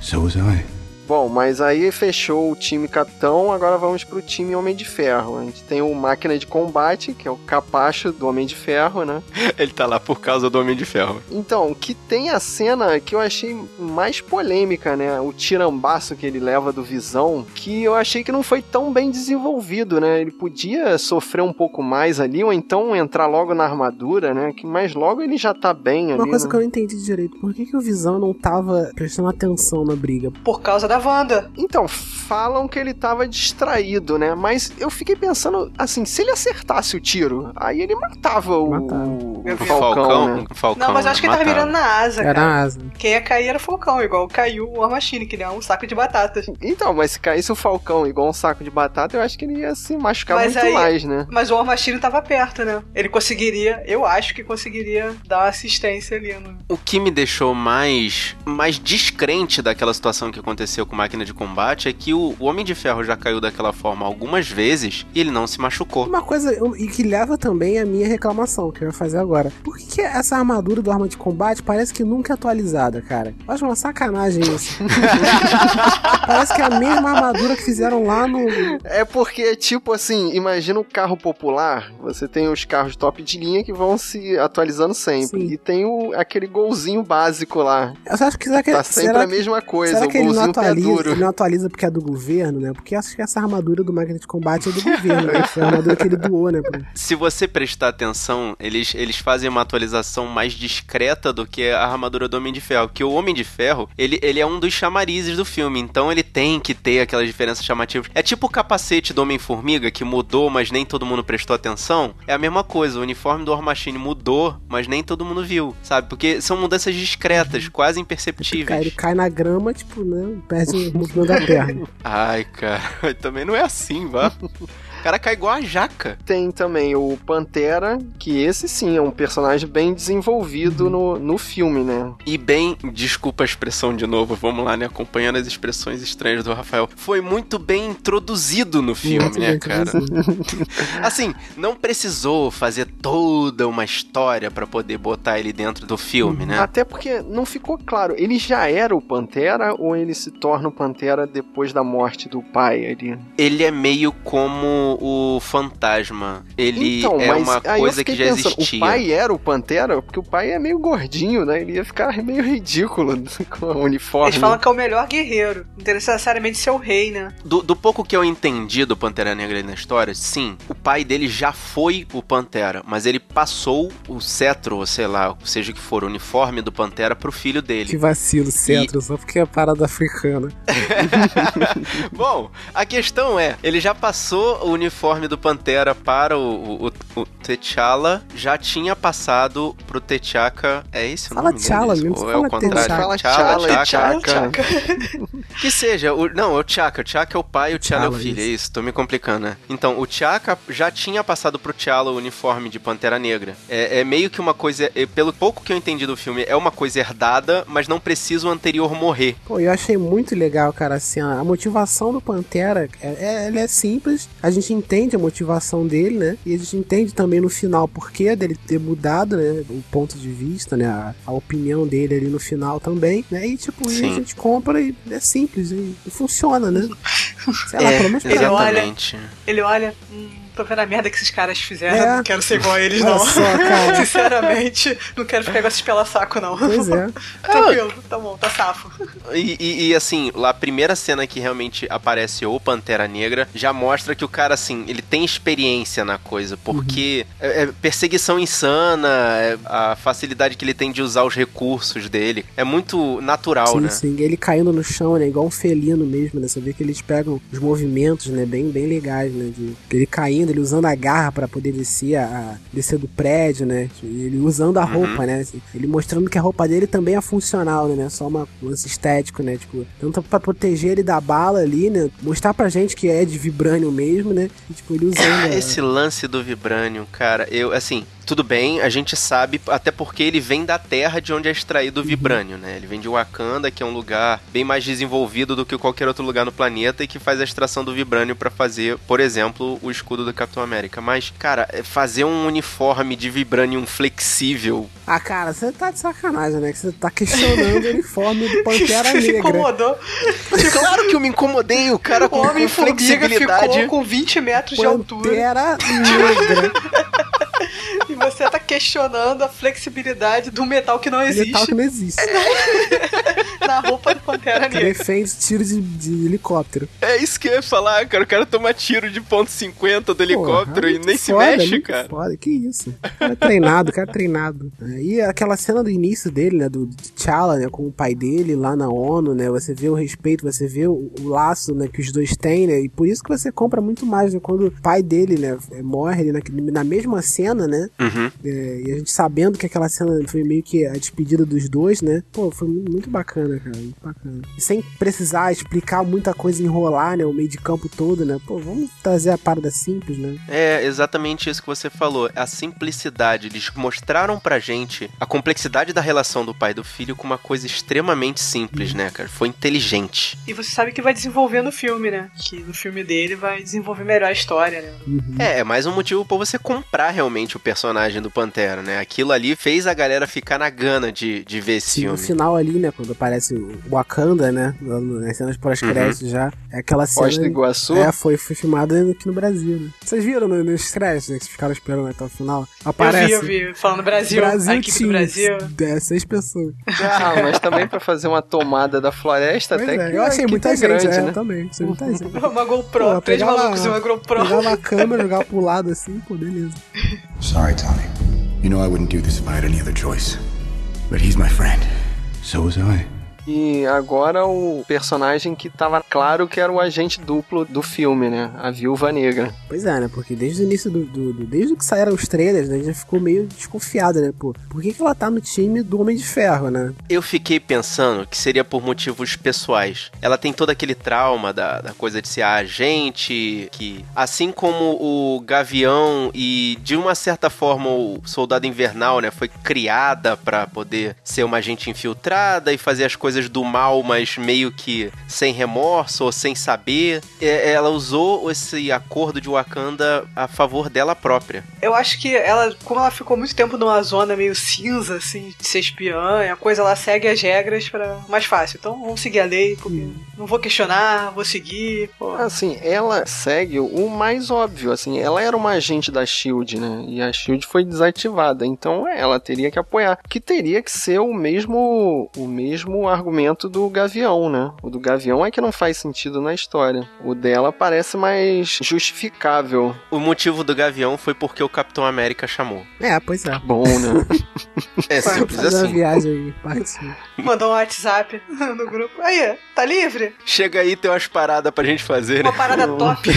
So was I. Bom, mas aí fechou o time Capitão, agora vamos pro time Homem de Ferro. A gente tem o Máquina de Combate, que é o capacho do Homem de Ferro, né? Ele tá lá por causa do Homem de Ferro. Então, que tem a cena que eu achei mais polêmica, né? O tirambaço que ele leva do Visão, que eu achei que não foi tão bem desenvolvido, né? Ele podia sofrer um pouco mais ali, ou então entrar logo na armadura, né? Que mais logo ele já tá bem Uma ali. coisa né? que eu não entendi direito, por que, que o Visão não tava prestando atenção na briga? Por causa da Wanda. Então, falam que ele tava distraído, né? Mas eu fiquei pensando, assim, se ele acertasse o tiro, aí ele matava o, Matava. o O Falcão, Falcão, né? Falcão Não, mas eu acho que ele tava matava. mirando na asa, Era cara. a asa. Quem ia cair era o Falcão, igual caiu o War Machine, que ele é um saco de batatas. Então, mas se caísse o Falcão igual um saco de batata, eu acho que ele ia se machucar Mas muito aí- mais, né? Mas o War Machine tava perto, né? Ele conseguiria, eu acho que conseguiria dar uma assistência ali. No... O que me deixou mais, mais descrente daquela situação que aconteceu com máquina de combate é que o, o Homem de Ferro já caiu daquela forma algumas vezes e ele não se machucou. Uma coisa, e que leva também a minha reclamação, que eu ia fazer agora. Por que, que essa armadura do arma de combate parece que nunca é atualizada, cara? Eu acho uma sacanagem isso. parece que é a mesma armadura que fizeram lá no. É porque, tipo assim, imagina um carro popular, você tem os carros top de linha que vão se atualizando sempre. Sim. E tem o, aquele golzinho básico lá. Eu só acho que será que, Tá sempre será a mesma coisa, Será o que ele não atualiza, duro. ele não atualiza porque é do governo, né? Porque acho que essa armadura do máquina de combate é do governo, né? Foi a armadura que ele doou, né? pra- Se você prestar atenção, eles, eles fazem uma atualização mais discreta do que a armadura do Homem de Ferro. Porque o Homem de Ferro, ele, ele é um dos chamarizes do filme, então ele tem que ter aquelas diferenças chamativas. É tipo o capacete do Homem-Formiga, que mudou, mas nem todo mundo prestou atenção. É a mesma coisa, o uniforme do War Machine mudou, mas nem todo mundo viu, sabe? Porque são mudanças discretas, quase Cai, ele imperceptíveis. cai na grama, tipo, né? Perde o movimento da perna. Ai, cara, também não é assim, vá. O cara cai igual a jaca. Tem também o Pantera, que esse sim é um personagem bem desenvolvido no, no filme, né? E bem, desculpa a expressão de novo, vamos lá, né? Acompanhando as expressões estranhas do Rafael. Foi muito bem introduzido no filme, Muito né, cara? Assim, não precisou fazer toda uma história pra poder botar ele dentro do filme, né? Até porque não ficou claro, ele já era o Pantera ou ele se torna o Pantera depois da morte do pai ali? Ele é meio como o fantasma. Ele então, é mas uma coisa que já pensando, existia. O pai era o Pantera? Porque o pai é meio gordinho, né? Ele ia ficar meio ridículo com o uniforme. Eles falam que é o melhor guerreiro. Não necessariamente ser o rei, né? Do, do pouco que eu entendi do Pantera Negra aí na história, sim, o pai dele já foi o Pantera, mas ele passou o cetro, ou sei lá, seja o que for, o uniforme do Pantera pro filho Que dele. vacilo, centro, só porque é parada africana. Bom, a questão é, ele já passou o uniforme do Pantera para o, o, o- T'Challa, já tinha passado pro T'Chaka, é esse o Fala nome T'Challa mesmo, Ou é o fala contrário? Fala T'Challa, T'Challa T'Chaka. T'Chaka. Que seja, o, não, é o T'Chaka. O T'Chaka é o pai e o T'Challa é o filho. isso. É isso, tô me complicando, né? Então, o T'Chaka já tinha passado pro T'Challa o uniforme de Pantera Negra. É, é meio que uma coisa, é, pelo pouco que eu entendi do filme, é uma coisa herdada, mas não precisa o anterior morrer. Pô, eu achei muito legal, cara, assim, a a motivação do Pantera, é, é, ela é simples, a gente entende a motivação dele, né, e a gente entende também no final o porquê dele ter mudado, né, o ponto de vista, né, a, a opinião dele ali no final também, né, e tipo, e a gente compra e é simples, e, e funciona, né. Sei lá, é, pelo menos pra Ele olha-. Ele olha, hum, tô vendo a merda que esses caras fizeram, É. não quero ser igual a eles, não. só, cara. Sinceramente, não quero ficar com esses pela saco, não. Pois é. Tranquilo, tá bom, tá safo. E, e- e, assim, lá a primeira cena que realmente aparece o Pantera Negra já mostra que o cara, assim, ele tem experiência na coisa, porque é, é perseguição insana, é a facilidade que ele tem de usar os recursos dele. É muito natural, Sim, né? sim. Ele caindo no chão, né? Igual um felino mesmo, né? Você vê que eles pegam os movimentos, né? Bem, bem legais, né? De, ele caindo, ele usando a garra pra poder descer, a, descer do prédio, né? Ele usando a roupa, né? Assim, ele mostrando que a roupa dele também é funcional, né? É só uma um lance estético, né? Tipo, tanto pra proteger ele da bala ali, né? Mostrar pra gente que é de vibrânio mesmo, né? E, tipo, ele usando. a- Esse lance do Vibranium, cara, eu, assim, tudo bem, a gente sabe, até porque ele vem da terra de onde é extraído o Vibranium, né? Ele vem de Wakanda, que é um lugar bem mais desenvolvido do que qualquer outro lugar no planeta e que faz a extração do Vibranium pra fazer, por exemplo, o escudo do Capitão América. Mas, cara, é fazer um uniforme de Vibranium flexível. Ah, cara, você tá de sacanagem, né? Que você tá questionando o uniforme do Pantera Você se Negra. incomodou. Claro que eu me incomodei, o cara O com, com Homem-Formiga flexibilidade. ficou com 20 metros de altura Pantera Negra. e você tá questionando a flexibilidade do metal que não Metal existe que não existe. na roupa do Pantera Que Negra. defende tiro de, de helicóptero. É isso que eu ia falar, cara. O cara toma tiro de ponto 50 do helicóptero Porra, e nem se foda, mexe, cara. Foda, que isso. O cara é treinado, o cara é treinado. E aquela cena do início dele, né, do T'Challa, né, com o pai dele lá na ONU, né, você vê o respeito, você vê o, o laço, né, que os dois têm, né, e por isso que você compra muito mais, né, quando o pai dele, né, morre ali na, na mesma cena, né, Uhum. é, e a gente sabendo que aquela cena foi meio que a despedida dos dois, né? Pô, foi mu- muito bacana, cara. Muito bacana. E sem precisar explicar muita coisa, enrolar, né? O meio de campo todo, né? Pô, vamos trazer a parada simples, né? É exatamente isso que você falou. A simplicidade. Eles mostraram pra gente a complexidade da relação do pai e do filho com uma coisa extremamente simples, né, cara? Foi inteligente. E você sabe que vai desenvolver no filme, né? Que no filme dele vai desenvolver melhor a história, né? É, é mais um motivo pra você comprar realmente o personagem do Pantera, né? Aquilo ali fez a galera ficar na gana de, de ver esse Sim, no filme. final ali, né? Quando aparece o Wakanda, né? no- Nas cenas pós-créditos já. É aquela cena. Foz do Iguaçu. É, foi, foi filmada aqui no Brasil, né? Vocês viram no- nos créditos, né? Que vocês ficaram esperando até o final? Aparece. Eu vi, eu vi. Falando Brasil, Brasil a equipe do. Brasil. É, seis pessoas. Ah, mas também pra fazer uma tomada da floresta, Pois até é, que eu a achei muita é gente, grande, é, né? também. Achei muita gente. Uma GoPro, Pô, três malucos e uma GoPro. Pegava a câmera, jogava pro lado assim, pô, beleza. Sorry, Tony. You know I wouldn't do this if I had any other choice. But he's my friend. So was I. E agora o personagem que tava claro que era o agente duplo do filme, né? A Viúva Negra. Pois é, né? Porque desde o início do. do, do desde que saíram os trailers, né? A gente já ficou meio desconfiada, né? Pô, por que, que ela tá no time do Homem de Ferro, né? Eu fiquei pensando que seria por motivos pessoais. Ela tem todo aquele trauma da, da coisa de ser a agente, que assim como o Gavião e de uma certa forma o Soldado Invernal, né, foi criada pra poder ser uma agente infiltrada e fazer as coisas do mal, mas meio que sem remorso ou sem saber. É, Ela usou esse acordo de Wakanda a favor dela própria. Eu acho que ela, como ela ficou muito tempo numa zona meio cinza, assim, de ser espiã, a coisa ela segue as regras para mais fácil. Então vamos seguir a lei, porque não vou questionar, vou seguir. Pô. Assim, ela segue o mais óbvio, assim, ela era uma agente da SHIELD, né? E a SHIELD foi desativada, então ela teria que apoiar. Que teria que ser o mesmo o mesmo argumento do Gavião, né? O do Gavião é que não faz sentido na história. O dela parece mais justificável. O motivo do Gavião foi porque o Capitão América chamou. É, pois é. Bom, né? É simples uma assim. viagem aí, participa. Mandou um WhatsApp no grupo. Aí, tá livre? Chega aí, tem umas paradas pra gente fazer, né? Uma parada top.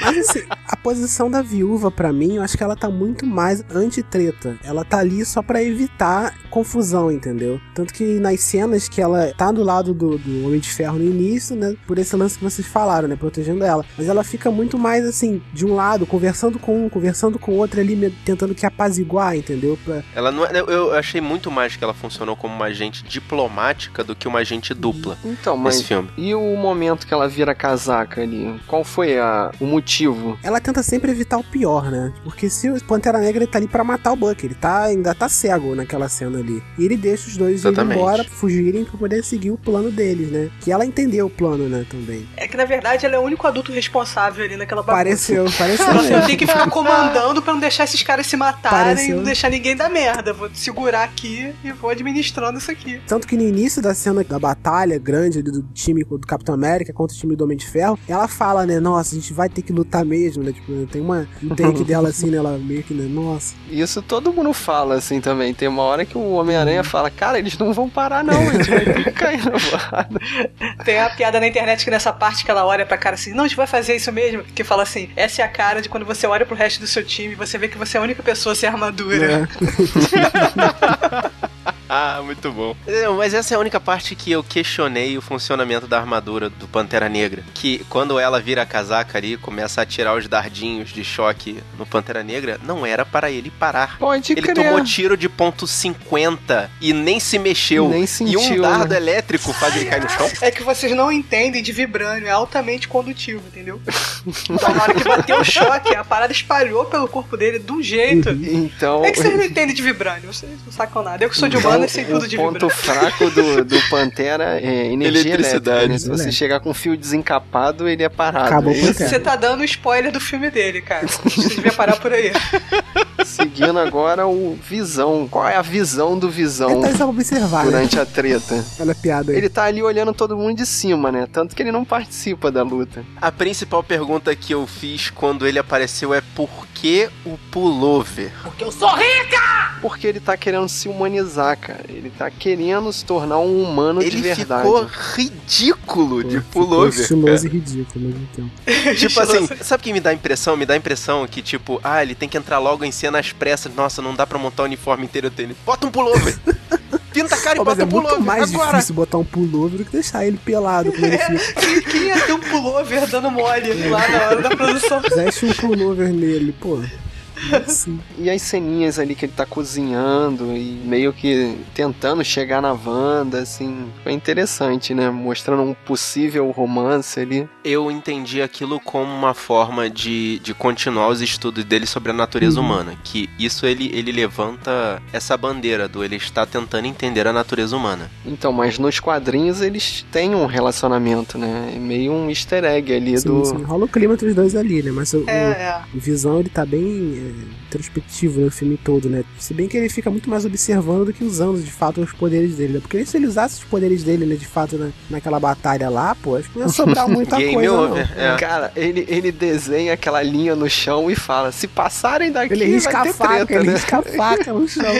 Mas assim, a posição da viúva, pra mim, eu acho que ela tá muito mais anti-treta. Ela tá ali só pra evitar confusão, entendeu? Tanto que nas cenas que ela tá do lado do, do Homem de Ferro no início, né? Por esse lance que vocês falaram, né? Protegendo ela. Mas ela fica muito mais assim, de um lado, conversando com um, conversando com o outro ali, tentando que apaziguar, entendeu? Pra- Ela não é, eu- eu achei muito mais que ela funcionou como uma agente diplomática do que uma agente dupla Então, mas nesse filme. e o momento que ela vira casaca ali? Qual foi a, o motivo? ela tenta sempre evitar o pior, né? Porque se o Pantera Negra ele tá ali pra matar o Buck, ele tá, ainda tá cego naquela cena ali. E ele deixa os dois irem Exatamente. embora, fugirem pra poder seguir o plano deles, né? Que ela entendeu o plano, né, também. É que na verdade ela é o único adulto responsável ali naquela bagunça. Pareceu, pareceu Ela mesmo. tem que ficar comandando pra não deixar esses caras se matarem Pareceu. e não deixar ninguém dar merda. Vou segurar aqui e vou administrando isso aqui. Tanto que no início da cena da batalha grande do, do time do Capitão América contra o time do Homem de Ferro, ela fala, né, nossa, a gente vai ter que lutar mesmo, né? Tipo, tem uma um take dela assim, né? Ela meio que, né, nossa. Isso todo mundo fala assim também. Tem uma hora que o Homem-Aranha fala: Cara, eles não vão parar, não. Gente vai ter que cair na porrada. Tem a piada na internet que nessa parte que ela olha pra cara assim, não, a gente vai fazer isso mesmo. Que fala assim, essa é a cara de quando você olha pro resto do seu time e você vê que você é a única pessoa sem armadura. né? Ah, muito bom. Não, mas essa é a única parte que eu questionei o funcionamento da armadura do Pantera Negra. Que quando ela vira a casaca ali, começa a tirar os dardinhos de choque no Pantera Negra, não era para ele parar. Pode Ele crer. tomou tiro de ponto 50 e nem se mexeu. Nem e um sentiu, dardo né? elétrico faz ele cair no chão. É que vocês não entendem de vibrânio, é altamente condutivo, entendeu? Então na hora que bateu o choque, a parada espalhou pelo corpo dele de um jeito. Então. É que vocês não entendem de vibrânio, vocês não sacam nada. Eu que sou de humano sei tudo de o ponto fraco do, do Pantera é energia Eletricidade. elétrica. né? Se você Elétrica. chegar com um fio desencapado, ele é parado. Acabou o. Você tá dando spoiler do filme dele, cara. Você devia parar por aí. Seguindo agora o Visão. Qual é a visão do Visão É, tá só observar, né? durante a treta? Olha a piada aí. Ele tá ali olhando todo mundo de cima, né? Tanto que ele não participa da luta. A principal pergunta que eu fiz quando ele apareceu é por que o pullover? Porque ele tá querendo se humanizar, cara. Ele tá querendo se tornar um humano de Ele verdade. ficou ridículo de Ficou pullover. estiloso cara. e ridículo ao mesmo tempo. Tipo assim, sabe o que me dá impressão? Me dá a impressão que, tipo, ah, ele tem que entrar logo em cena às pressas. Nossa, não dá pra montar o uniforme inteiro dele. Bota um pullover! Pinta a cara e Pô, mas bota é um muito pullover mais agora! difícil botar um pullover do que deixar ele pelado como ele fica. Quem, quem ia ter um pullover dando mole lá na hora da produção? Veste um pullover nele, pô. Sim. E as ceninhas ali que ele tá cozinhando e meio que tentando chegar na Wanda, assim, foi interessante, né? Mostrando um possível romance ali. Eu entendi aquilo como uma forma de, de continuar os estudos dele sobre a natureza Uhum. humana. Que isso ele, ele levanta essa bandeira do ele está tentando entender a natureza humana. Então, mas nos quadrinhos eles têm um relacionamento, né? É meio um easter egg ali Sim, do. sim. Rola o clima entre os dois ali, né? Mas o, É, é. o Visão, ele tá bem Yeah. Introspectivo, né, o filme todo, né? Se bem que ele fica muito mais observando do que usando, de fato, os poderes dele, né? Porque se ele usasse os poderes dele, né, de fato, na, naquela batalha lá, pô, acho que não ia sobrar muita Game coisa, over. não. É. Cara, ele, ele desenha aquela linha no chão e fala: se passarem daqui, Ele risca vai a ter faca, treta, ele né? risca a faca no chão.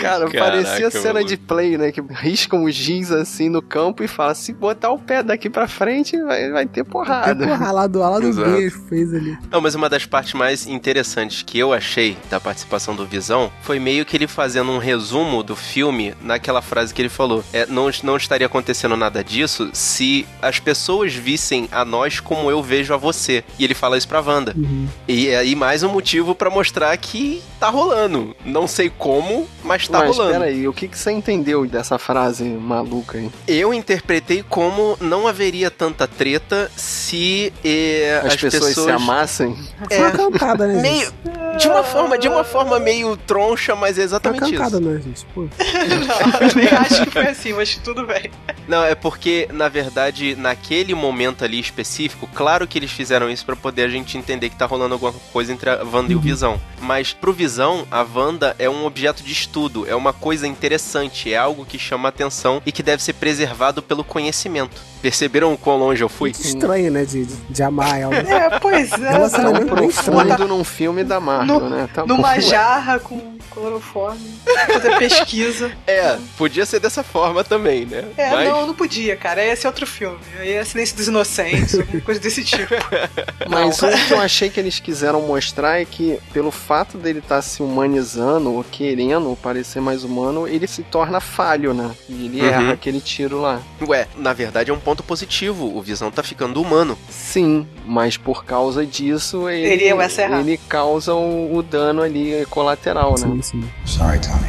Cara, Caraca, parecia cena de play, né? Que riscam os giz assim no campo e fala: se botar o pé daqui pra frente, vai, vai ter porrada. porra, lá do, lá do Exato. beijo fez ali. Não, mas uma das partes mais interessantes que eu achei da participação do Visão foi meio que ele fazendo um resumo do filme naquela frase que ele falou. É, não, não estaria acontecendo nada disso se as pessoas vissem a nós como eu vejo a você. E ele fala isso pra Wanda. Uhum. E aí mais um motivo pra mostrar que tá rolando. Não sei como, mas tá Mas rolando. peraí, o que, que você entendeu dessa frase maluca aí? Eu interpretei como não haveria tanta treta se eh, As, as, pessoas, se amassem? Foi uma cantada, né, meio? De uma forma de uma forma meio troncha, mas é exatamente cantada, isso. né, gente? Pô. Não, eu nem acho que foi assim, mas tudo bem. Não, é porque na verdade naquele momento ali específico, claro que eles fizeram isso pra poder a gente entender que tá rolando alguma coisa entre a Wanda e o Visão. Mas pro Visão, a Wanda é um objeto de estudo, é uma coisa interessante, é algo que chama atenção e que deve ser preservado pelo conhecimento. Perceberam o quão longe eu fui? Muito estranho, né, de, de, amar ela. É, pois é. Bem estranho. profundo num filme da Marvel, No- né? Tá Numa bom. jarra com cloroforme, fazer pesquisa. É, podia ser dessa forma também, né? É, Mas- não, não podia, cara. Ia ser outro filme. Aí é Silêncio dos Inocentes, alguma coisa desse tipo. Mas o que eu achei que eles quiseram mostrar é que, pelo fato dele estar se humanizando ou querendo parecer mais humano, ele se torna falho, né? E ele Uhum. erra aquele tiro lá. Ué, na verdade é um ponto positivo. O Visão tá ficando humano. Sim, mas por causa disso, ele, Ele errar. ele causa o, o dano ali colateral, né? Sim, sim. Sorry, Tommy.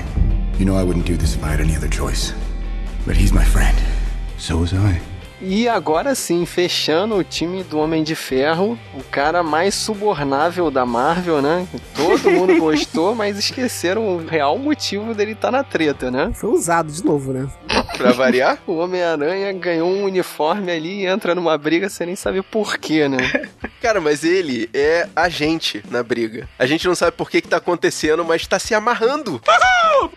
You know I wouldn't do this if I had any other choice. But he's my friend. So was I. E agora sim, fechando o time do Homem de Ferro, o cara mais subornável da Marvel, né? Todo mundo gostou, mas esqueceram o real motivo dele estar na treta, né? Foi usado de novo, né? Pra variar? O Homem-Aranha ganhou um uniforme ali e entra numa briga sem nem saber porquê, né? Cara, mas ele é a gente na briga. A gente não sabe por que que tá acontecendo, mas tá se amarrando.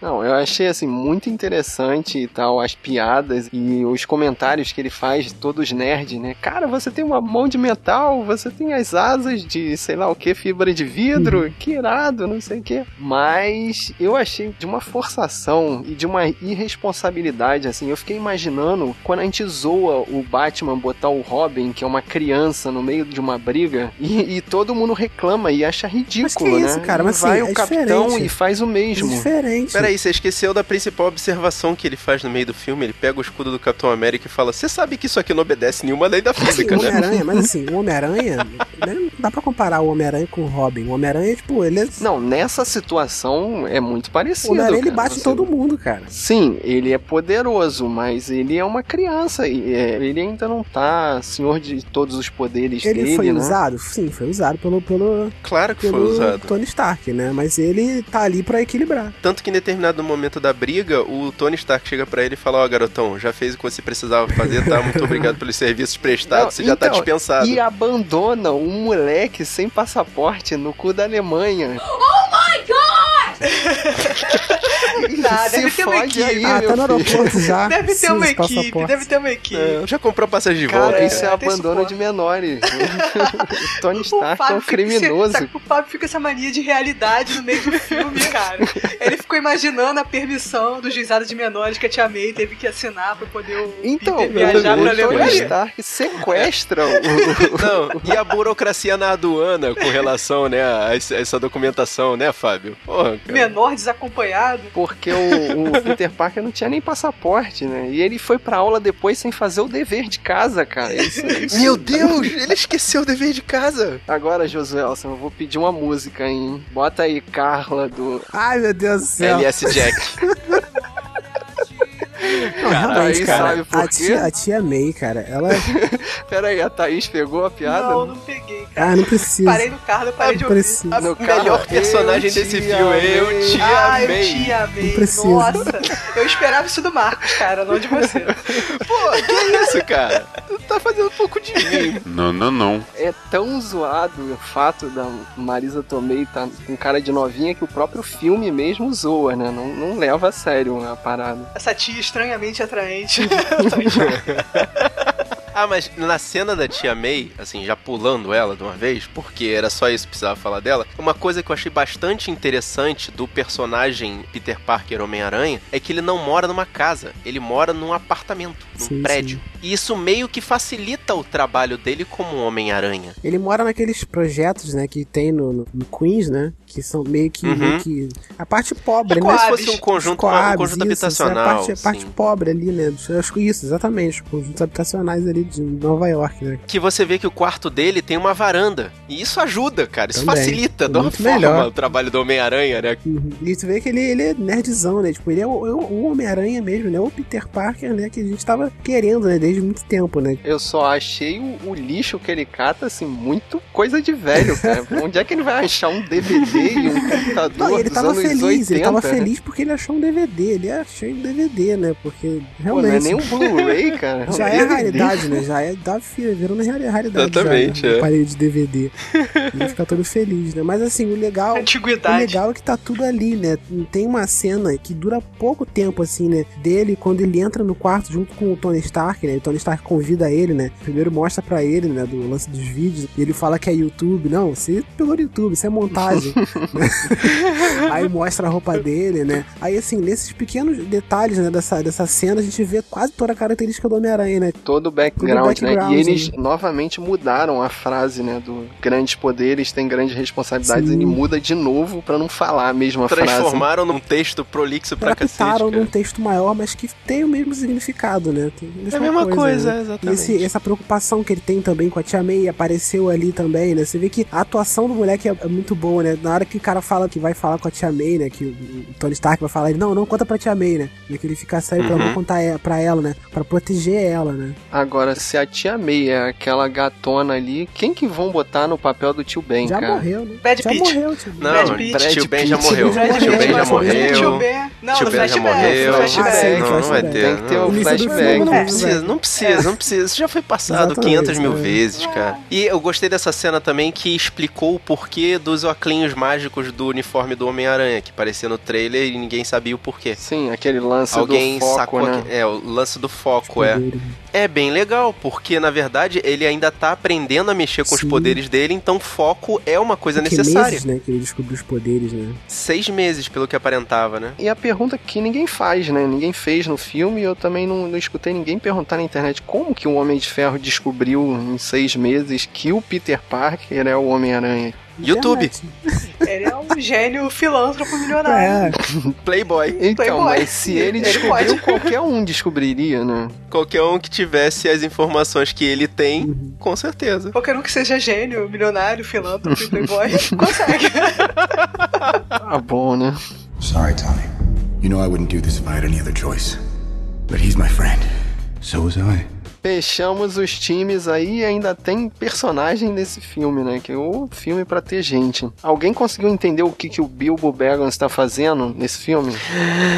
Não, eu achei assim muito interessante e tal, as piadas e os comentários que ele faz, todos nerd, né? Cara, você tem uma mão de metal, você tem as asas de sei lá o que, fibra de vidro, que irado, não sei o que. Mas eu achei de uma forçação e de uma irresponsabilidade, assim. Eu fiquei imaginando quando a gente zoa o Batman botar o Robin, que é uma criança, no meio de uma briga, e, e todo mundo reclama e acha ridículo, Mas que né? isso, cara? E Mas, assim, vai é o capitão diferente. e faz o É mesmo. diferente. Peraí, você esqueceu da principal observação que ele faz no meio do filme. Ele pega o escudo do Capitão América e fala: Você sabe que isso aqui não obedece nenhuma lei da Assim, física, o né? Homem-Aranha, mas assim, o Homem-Aranha, né, não dá pra comparar o Homem-Aranha com o Robin. O Homem-Aranha, tipo, ele é. Não, nessa situação é muito O parecido. Homem-Aranha ele bate em todo mundo, cara. Sim, ele é poderoso, mas ele é uma criança e é, ele ainda não tá senhor de todos os poderes Ele dele, foi né? usado? Sim, foi usado pelo, pelo, Claro que foi pelo usado. Tony Stark, né? Mas ele tá ali pra equilibrar. Tanto que em determinado momento da briga, o Tony Stark chega pra ele e fala: Ó, garotão, já fez o que você precisava fazer, tá? Muito obrigado pelos serviços prestados, Não, você já tá então, dispensado. E abandona um moleque sem passaporte no cu da Alemanha. Tá, Se deve ter uma equipe. aí, ah, tá no aeroporto já. Deve ter uma equipe, deve ter uma equipe. É, já comprou passagem de Cara, volta. isso é, tem abandono de menores. Tony Stark é um criminoso. o Fábio fica essa mania de realidade no meio do filme, cara. Ele ficou imaginando a permissão do juizado de menores que a Tia May teve que assinar pra poder o Então, Peter viajar pra Tony Alemanha. Stark sequestra o, Não, e a burocracia na aduana com relação, né, a essa documentação, né, Fábio? Porra, cara. Menor desacompanhado. Porque o, o Peter Parker não tinha nem passaporte, né? E ele foi pra aula depois sem fazer o dever de casa, cara. Isso, isso- Meu Deus, ele esqueceu o dever de casa. Agora, Josué, eu vou pedir uma música, hein? Bota aí Carla do. Ai, meu Deus do céu. LS Jack. Não, realmente, cara. sabe por a, quê? tia, a tia May, cara, ela. Pera aí, a Thaís pegou a piada? Não, não peguei, cara. Ah, não precisa. Parei no carro, eu parei de Não ouvir. precisa. No O melhor personagem eu desse filme, eu amei. te Ah, eu amei. te amei. Não precisa. Nossa, eu esperava isso do Marcos, cara, não de você. Pô, que isso, cara? Tu tá fazendo um pouco de mim. Não, não, não. É tão zoado o fato da Marisa Tomei estar com cara de novinha que o próprio filme mesmo zoa, né? Não, não leva a sério a parada. Essa tia estranhamente atraente. Ah, mas na cena da tia May, assim, já pulando ela de uma vez, porque era só isso que precisava falar dela, uma coisa que eu achei bastante interessante do personagem Peter Parker Homem-Aranha é que ele não mora numa casa, ele mora num apartamento, num Sim, prédio. E isso meio que facilita o trabalho dele como Homem-Aranha. Ele mora naqueles projetos, né, que tem no, no- no Queens, né? Que são meio que, Uhum. meio que a parte pobre, É né? como se fosse um conjunto, um Coabs, conjunto isso, habitacional. A parte, a parte pobre ali, né? Acho que isso, exatamente. Os conjuntos habitacionais ali de Nova York, né? que você vê que o quarto dele tem uma varanda. E isso ajuda, cara. Isso Também. facilita É de uma forma melhor. o trabalho do Homem-Aranha, né? Uhum. E tu vê que ele, ele é nerdzão, né? Tipo, ele é o, é o Homem-Aranha mesmo, né? O Peter Parker, né? Que a gente tava querendo, né? Desde muito tempo, né? Eu só achei o, o lixo que ele cata, assim, muito coisa de velho, cara. Onde é que ele vai achar um DVD e um computador Não, ele dos tava anos feliz, 80, ele tava né? feliz porque ele achou um DVD. Ele achou um DVD, né? Porque Pô, não é realmente. nem um Blu-ray, cara. Já é a realidade, né? Já é da na reali- realidade. Exatamente, já, né? é. Aparelho de DVD. Ele fica todo feliz, né? Mas assim, o legal. O Antiguidade. legal é que tá tudo ali, né? Tem uma cena que dura pouco tempo, assim, né? Dele, quando ele entra no quarto junto com o Tony Stark, né? O Tony Stark convida ele, né? Primeiro mostra pra ele, né? Do lance dos vídeos. E ele fala que é YouTube. Não, você pegou no YouTube, isso é montagem. Aí mostra a roupa dele, né? Aí, assim, nesses pequenos detalhes, né? Dessa, dessa cena, a gente vê quase toda a característica do Homem-Aranha, né? Todo o background, background, né? E eles né? novamente mudaram a frase, né? Do grandes poderes têm grandes responsabilidades. Sim. Ele muda de novo pra não falar a mesma frase. Transformaram num texto prolixo pra cacete. adaptaram cara. num texto maior, mas que tem o mesmo significado, né? Tem É a mesma coisa, né? exatamente. E esse- essa preocupação que ele tem também com a Tia May apareceu ali também, né? Você vê que a atuação do moleque é, é muito boa, né? Na hora que o cara fala que vai falar com a Tia May, né? Que o, o Tony Stark vai falar, ele, não, não conta pra Tia May, né? E que ele fica sério pra Uhum. não contar é- pra ela, né? Pra proteger ela, né? Agora, se a tia May é aquela gatona ali, quem que vão botar no papel do tio Ben, Já cara? morreu, né? Brad já Pitt. morreu, tio. Não, Brad Pitt. tio Ben já morreu. Brad Tio Ben já morreu. Tio Ben. Não, Tio no Ben já morreu. no Ah, sim, flashback. Não, não vai ter. Tem que ter não. Início do flashback. Não né? precisa, não precisa, não precisa. Isso já foi passado Exatamente, 500 mil é. vezes, cara. E eu gostei dessa cena também que explicou o porquê dos óculos mágicos do uniforme do Homem-Aranha, que parecia no trailer e ninguém sabia o porquê. Sim, aquele lance Alguém do foco, sacou né? que- É, o lance do foco, é. É bem legal, porque na verdade ele ainda tá aprendendo a mexer com os Sim. poderes dele, então foco é uma coisa Que necessária. meses, né? Que ele descobriu os poderes, né? Seis meses, pelo que aparentava, né? E a pergunta que ninguém faz, né? Ninguém fez no filme e eu também não, não escutei ninguém perguntar na internet como que o Homem de Ferro descobriu em seis meses que o Peter Parker é o Homem-Aranha. YouTube. Ele é um gênio filântropo milionário. É, Playboy. Então, Playboy. mas se ele Ele descobriu, pode. qualquer um descobriria, né? Qualquer um que tivesse as informações que ele tem, Uhum. com certeza. Qualquer um que seja gênio, milionário, filântropo e playboy, consegue. Tá bom, né? Sorry, Tommy. You know I wouldn't do this if I had any other choice. But he's my friend. So was I. Fechamos os times aí e ainda tem personagem nesse filme, né? Que é o filme pra ter gente. Alguém conseguiu entender o que, que o Bilbo Baggins está fazendo nesse filme?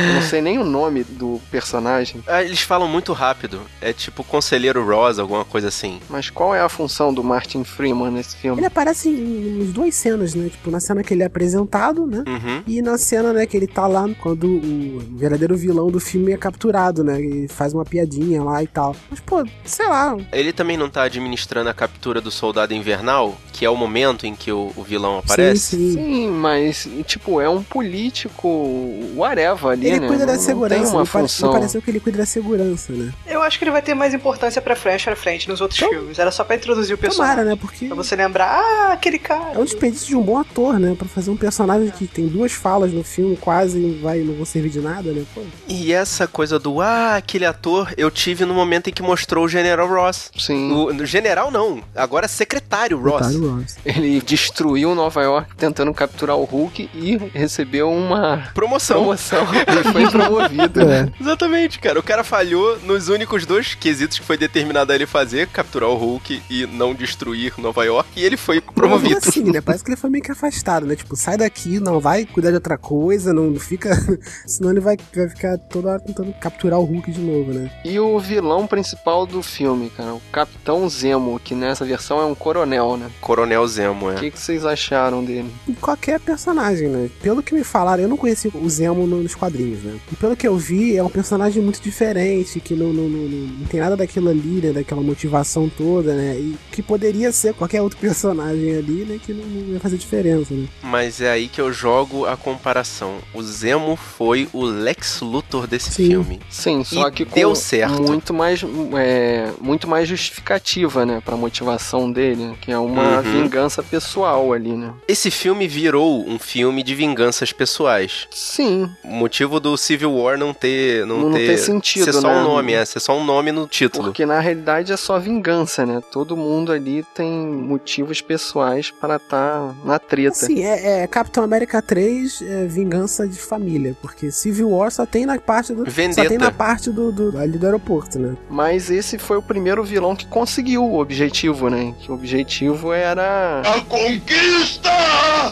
Eu não sei nem o nome do personagem. Ah, Eles falam muito rápido. É tipo Conselheiro Rosa, alguma coisa assim. Mas qual é a função do Martin Freeman nesse filme? Ele aparece em, em duas cenas, né? Tipo, na cena que ele é apresentado, né? Uhum. E na cena, né, que ele tá lá quando o verdadeiro vilão do filme é capturado, né? E faz uma piadinha lá e tal. Mas, pô, sei lá. Ele também não tá administrando a captura do soldado invernal, que é o momento em que o, o vilão aparece. Sim, sim. Sim, mas, tipo, é um político whatever ali, Ele né? cuida Não- da não segurança. tem uma me, pare- me função. pareceu que ele cuida da segurança, né? Eu acho que ele vai ter mais importância pra frente, pra frente nos outros filmes. Era só pra introduzir o personagem. Tomara, né? Porque Pra você lembrar, ah, aquele é cara. um desperdício de um bom ator, né? Pra fazer um personagem que tem duas falas no filme, quase não vai, não vão servir de nada, né? Pô. E essa coisa do, ah, aquele ator, eu tive no momento em que mostrou o General Ross. Sim, O, no general não, agora secretário Ross. Do Ross. ele destruiu Nova York tentando capturar o Hulk e recebeu uma Promoção. promoção. ele foi promovido. É. Exatamente, cara. O cara falhou nos únicos dois quesitos que foi determinado a ele fazer, capturar o Hulk e não destruir Nova York, e ele foi promovido. Mas assim, né? Parece que ele foi meio que afastado, né? Tipo, sai daqui, não vai cuidar de outra coisa, não fica. Senão ele vai, vai ficar toda hora tentando capturar o Hulk de novo, né? E o vilão principal do filme, cara. O Capitão Zemo, que nessa versão é um coronel, né? Coronel Zemo, O é. que, que vocês acharam dele? Qualquer personagem, né? Pelo que me falaram, eu não conheci o Zemo no- nos quadrinhos, né? E pelo que eu vi, é um personagem muito diferente, que não, não, não, não- tem nada daquilo ali, né? Daquela motivação toda, né? E que poderia ser qualquer outro personagem ali, né? Que não, não ia fazer diferença, né? Mas é aí que eu jogo a comparação. O Zemo foi o Lex Luthor desse Sim. filme. Sim, só E que com deu certo. muito mais é, muito mais justificativa, né, pra motivação dele, que é uma Uhum. vingança pessoal ali, né? Esse filme virou um filme de vinganças pessoais. Sim, O motivo do Civil War não ter. Não, Não ter, ter sentido, ser só né? um nome, é. Ser só um nome no título. porque na realidade é só vingança, né? Todo mundo ali tem motivos pessoais para estar na treta. Assim, é, é Capitão América 3 é vingança de família, porque Civil War só tem na parte do. Só Vendetta. tem na parte do, do, ali do aeroporto, né? Mas esse foi o primeiro vilão que conseguiu o objetivo, né? Que o objetivo era A conquista!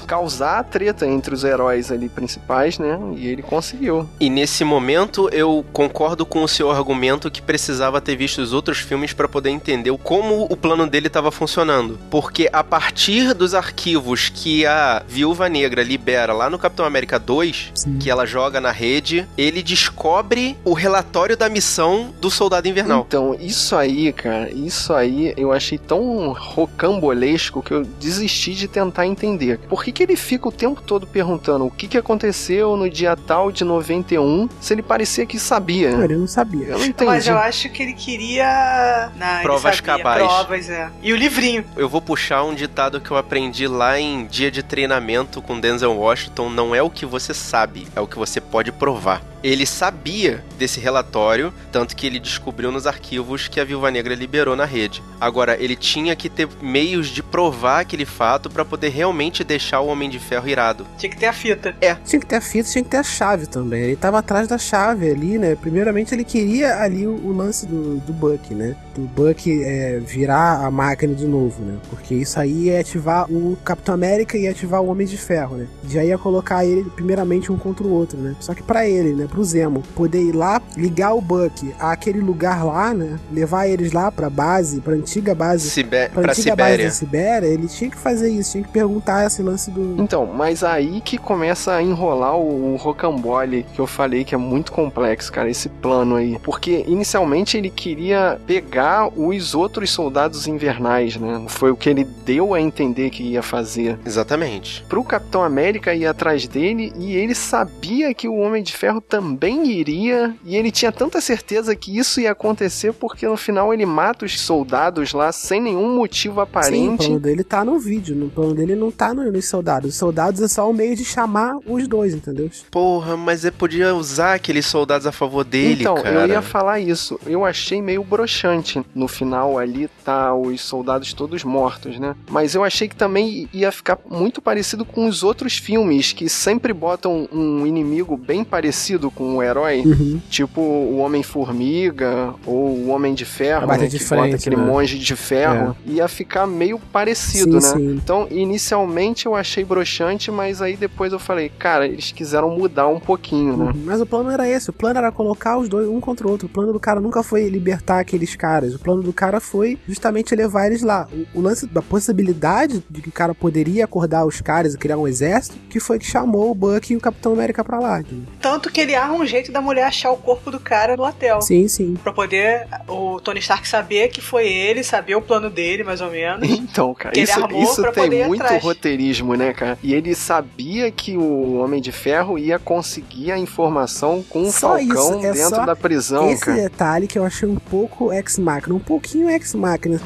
causar a treta entre os heróis ali principais, né? E ele conseguiu. E nesse momento eu concordo com o seu argumento que precisava ter visto os outros filmes para poder entender como o plano dele estava funcionando. Porque a partir dos arquivos que a Viúva Negra libera lá no Capitão América 2, Sim. que ela joga na rede, ele descobre o relatório da missão do Soldado Invernal. Então, isso aí, cara, isso aí eu achei tão rocambolesco que eu desisti de tentar entender. Por que, que ele fica o tempo todo perguntando o que, que aconteceu no dia tal de 91, se ele parecia que sabia? Não, ele não sabia. Eu não entendi. Mas eu acho que ele queria. Não, ele Provas sabia. cabais. Provas, é. E o livrinho. Eu vou puxar um ditado que eu aprendi lá em dia de treinamento com Denzel Washington: não é o que você sabe, é o que você pode provar. Ele sabia desse relatório, tanto que ele descobriu nos arquivos que a Viúva Negra liberou na rede. Agora, ele tinha que ter meios de provar aquele fato para poder realmente deixar o Homem de Ferro irado. Tinha que ter a fita. Tinha que ter a fita, tinha que ter a chave também. Ele tava atrás da chave ali, né? Primeiramente ele queria ali o, o lance do, do Buck, né? Do Buck é, virar a máquina de novo, né? Porque isso aí ia ativar o Capitão América e ia ativar o Homem de Ferro, né? Já ia colocar ele primeiramente um contra o outro, né? Só que pra ele, né? Pro Zemo, poder ir lá, ligar o Buck àquele lugar lá, né? Levar eles lá pra base, pra antiga base Sibe pra, pra antiga base Sibéria. da Sibéria, ele tinha que fazer isso, tinha que perguntar esse lance do. Então, mas aí que começa a enrolar o, o rocambole que eu falei que é muito complexo, cara, esse plano aí. Porque inicialmente ele queria pegar os outros soldados invernais, né? Foi o que ele deu a entender que ia fazer. Exatamente. Pro Capitão América ir atrás dele e ele sabia que o Homem de Ferro também iria e ele tinha tanta certeza que isso ia acontecer porque no final ele mata os soldados lá sem nenhum motivo Sim, o aparente. plano dele tá no vídeo, no plano dele não tá no- nos soldados. Os soldados é só um meio de chamar os dois, entendeu? Porra, mas ele podia usar aqueles soldados a favor dele, então, cara. eu ia falar isso. Eu achei meio broxante. No final ali tá os soldados todos mortos, né? Mas eu achei que também ia ficar muito parecido com os outros filmes que sempre botam um inimigo bem parecido com o herói, Uhum. tipo o Homem-Formiga ou o Homem de Ferro, né? de que frente, bota aquele né? monge de ferro. Ia ficar meio parecido, Sim, né? sim. Então, inicialmente eu achei broxante, mas aí depois eu falei, cara, eles quiseram mudar um pouquinho, né? Uhum. Mas o plano era esse, o plano era colocar os dois um contra o outro. O plano do cara nunca foi libertar aqueles caras. O plano do cara foi justamente levar eles lá. O, o lance da possibilidade de que o cara poderia acordar os caras e criar um exército, que foi que chamou o Buck e o Capitão América pra lá. Tanto que ele arma um jeito da mulher achar o corpo do cara no hotel. Sim, sim. Pra poder o Tony Stark saber que foi ele, saber o plano dele, mais ou menos. Então, cara, isso, isso pra tem muito atrás. roteirismo, né, cara? E ele sabia que o Homem de Ferro ia conseguir a informação com o Só Falcão isso, é dentro só da prisão, Esse cara. detalhe que eu achei um pouco ex-máquina, um pouquinho ex-máquina.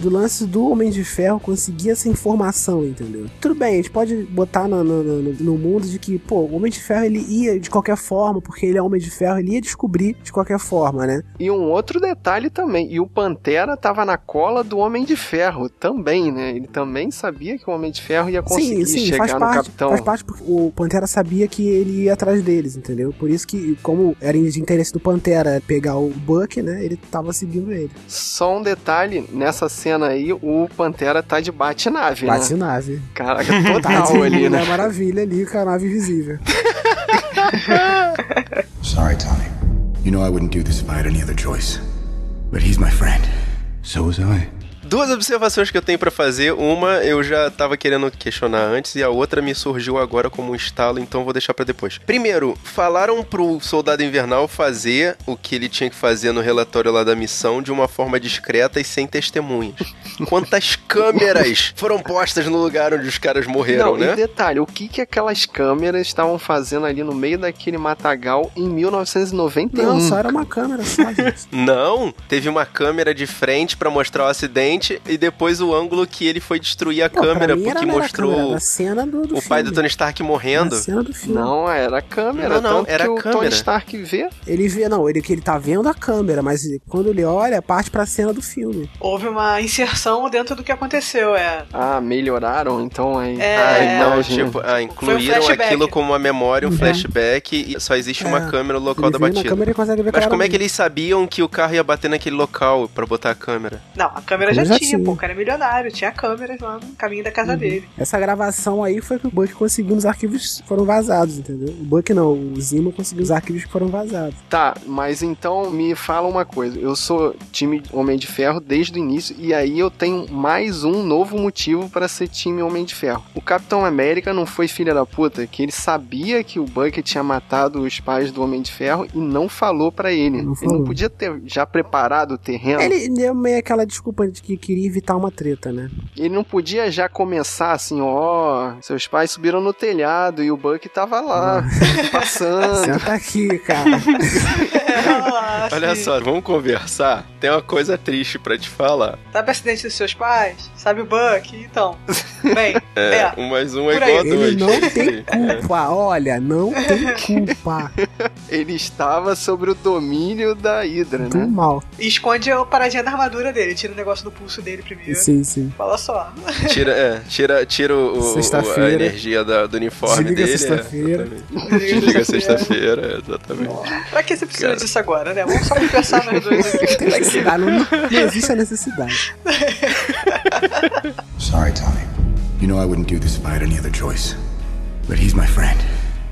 Do lance do Homem de Ferro conseguir essa informação, entendeu? Tudo bem, a gente pode botar no, no, no- no mundo de que, pô, o Homem de Ferro ele ia de qualquer forma, porque ele é Homem de Ferro, ele ia descobrir de qualquer forma, né? E um outro detalhe também, e o Pantera tava na cola do Homem de Ferro também, né? Ele também sabia que o Homem de Ferro ia conseguir sim, sim, chegar faz no parte, Capitão. faz parte porque o Pantera sabia que ele ia atrás deles, entendeu? Por isso que, como era de interesse do Pantera pegar o Buck, né, ele tava seguindo ele. Só um detalhe, nessa cena aí, o Pantera tá de bate-nave, né? Bate-nave. Caraca, Tá total ali, de né? Mulher Maravilha ali com a nave invisível. Sorry, Tony. You know I wouldn't do this if I had any other choice. But he's my friend. So was I. Duas observações que eu tenho pra fazer. Uma eu já tava querendo questionar antes e a outra me surgiu agora como um estalo, então vou deixar pra depois. Primeiro, falaram pro Soldado Invernal fazer o que ele tinha que fazer no relatório lá da missão de uma forma discreta e sem testemunhas. Quantas câmeras foram postas no lugar onde os caras morreram, Não, né? e detalhe, o que que aquelas câmeras estavam fazendo ali no meio daquele matagal em 1991? Não, só era uma câmera só. Não, teve uma câmera de frente pra mostrar o acidente e depois o ângulo que ele foi destruir a pra câmera porque mostrou câmera, a cena do, do o pai do. Tony Stark morrendo. A cena do filme. Não, era câmera. Não, não, era que o câmera. Tony Stark vê. Ele vê, não, ele que ele tá vendo a câmera, mas quando ele olha, parte pra cena do filme. Houve uma inserção dentro do que aconteceu, é. Ah, melhoraram então aí. É, a Ah, então, imagem. tipo, ah, incluíram flashback. aquilo como uma memória, um Uhum. flashback e só existe uma É, câmera no local ele da vê na batida. câmera consegue ver Mas como é que eles sabiam que o carro ia bater naquele local pra botar a câmera? Não, a câmera já, Já tinha, tinha. pô. O cara é milionário, tinha câmeras lá no caminho da casa dele. Essa gravação aí foi que o Buck conseguiu nos arquivos que foram vazados, entendeu? O Buck não, o Zima conseguiu os arquivos que foram vazados. Tá, mas então me fala uma coisa. Eu sou time Homem de Ferro desde o início e aí eu tenho mais um novo motivo para ser time Homem de Ferro. O Capitão América não foi filha da puta, que ele sabia que o Bucky tinha matado os pais do Homem de Ferro e não falou pra ele. Não ele não podia ter já preparado o terreno. Ele deu meio aquela desculpa de que queria evitar uma treta, né? Ele não podia já começar assim, ó, seus pais subiram no telhado e o Buck tava lá, passando. Senta aqui, cara. É, Olha assim, só, vamos conversar. Tem uma coisa triste pra te falar. Sabe o acidente dos seus pais? Sabe o Buck? Então. Bem, É, é. um mais um é Por igual a aí. dois. Ele não tem culpa, olha, não tem culpa Ele estava sobre o domínio da Hydra, do né? mal. E esconde a paradinha da armadura dele. Tira o negócio do pulso dele primeiro. Sim, sim. Fala só. Tira, é, tira, tira o, o- a energia da- do uniforme Desliga dele. sexta-feira. É. Desliga sexta-feira, exatamente. Pra que você precisa Cara. disso agora, né? Vamos só conversar nós dois necessidade, não, não existe a necessidade. Sorry, Tommy. You know I wouldn't do this if I had any other choice. But he's my friend.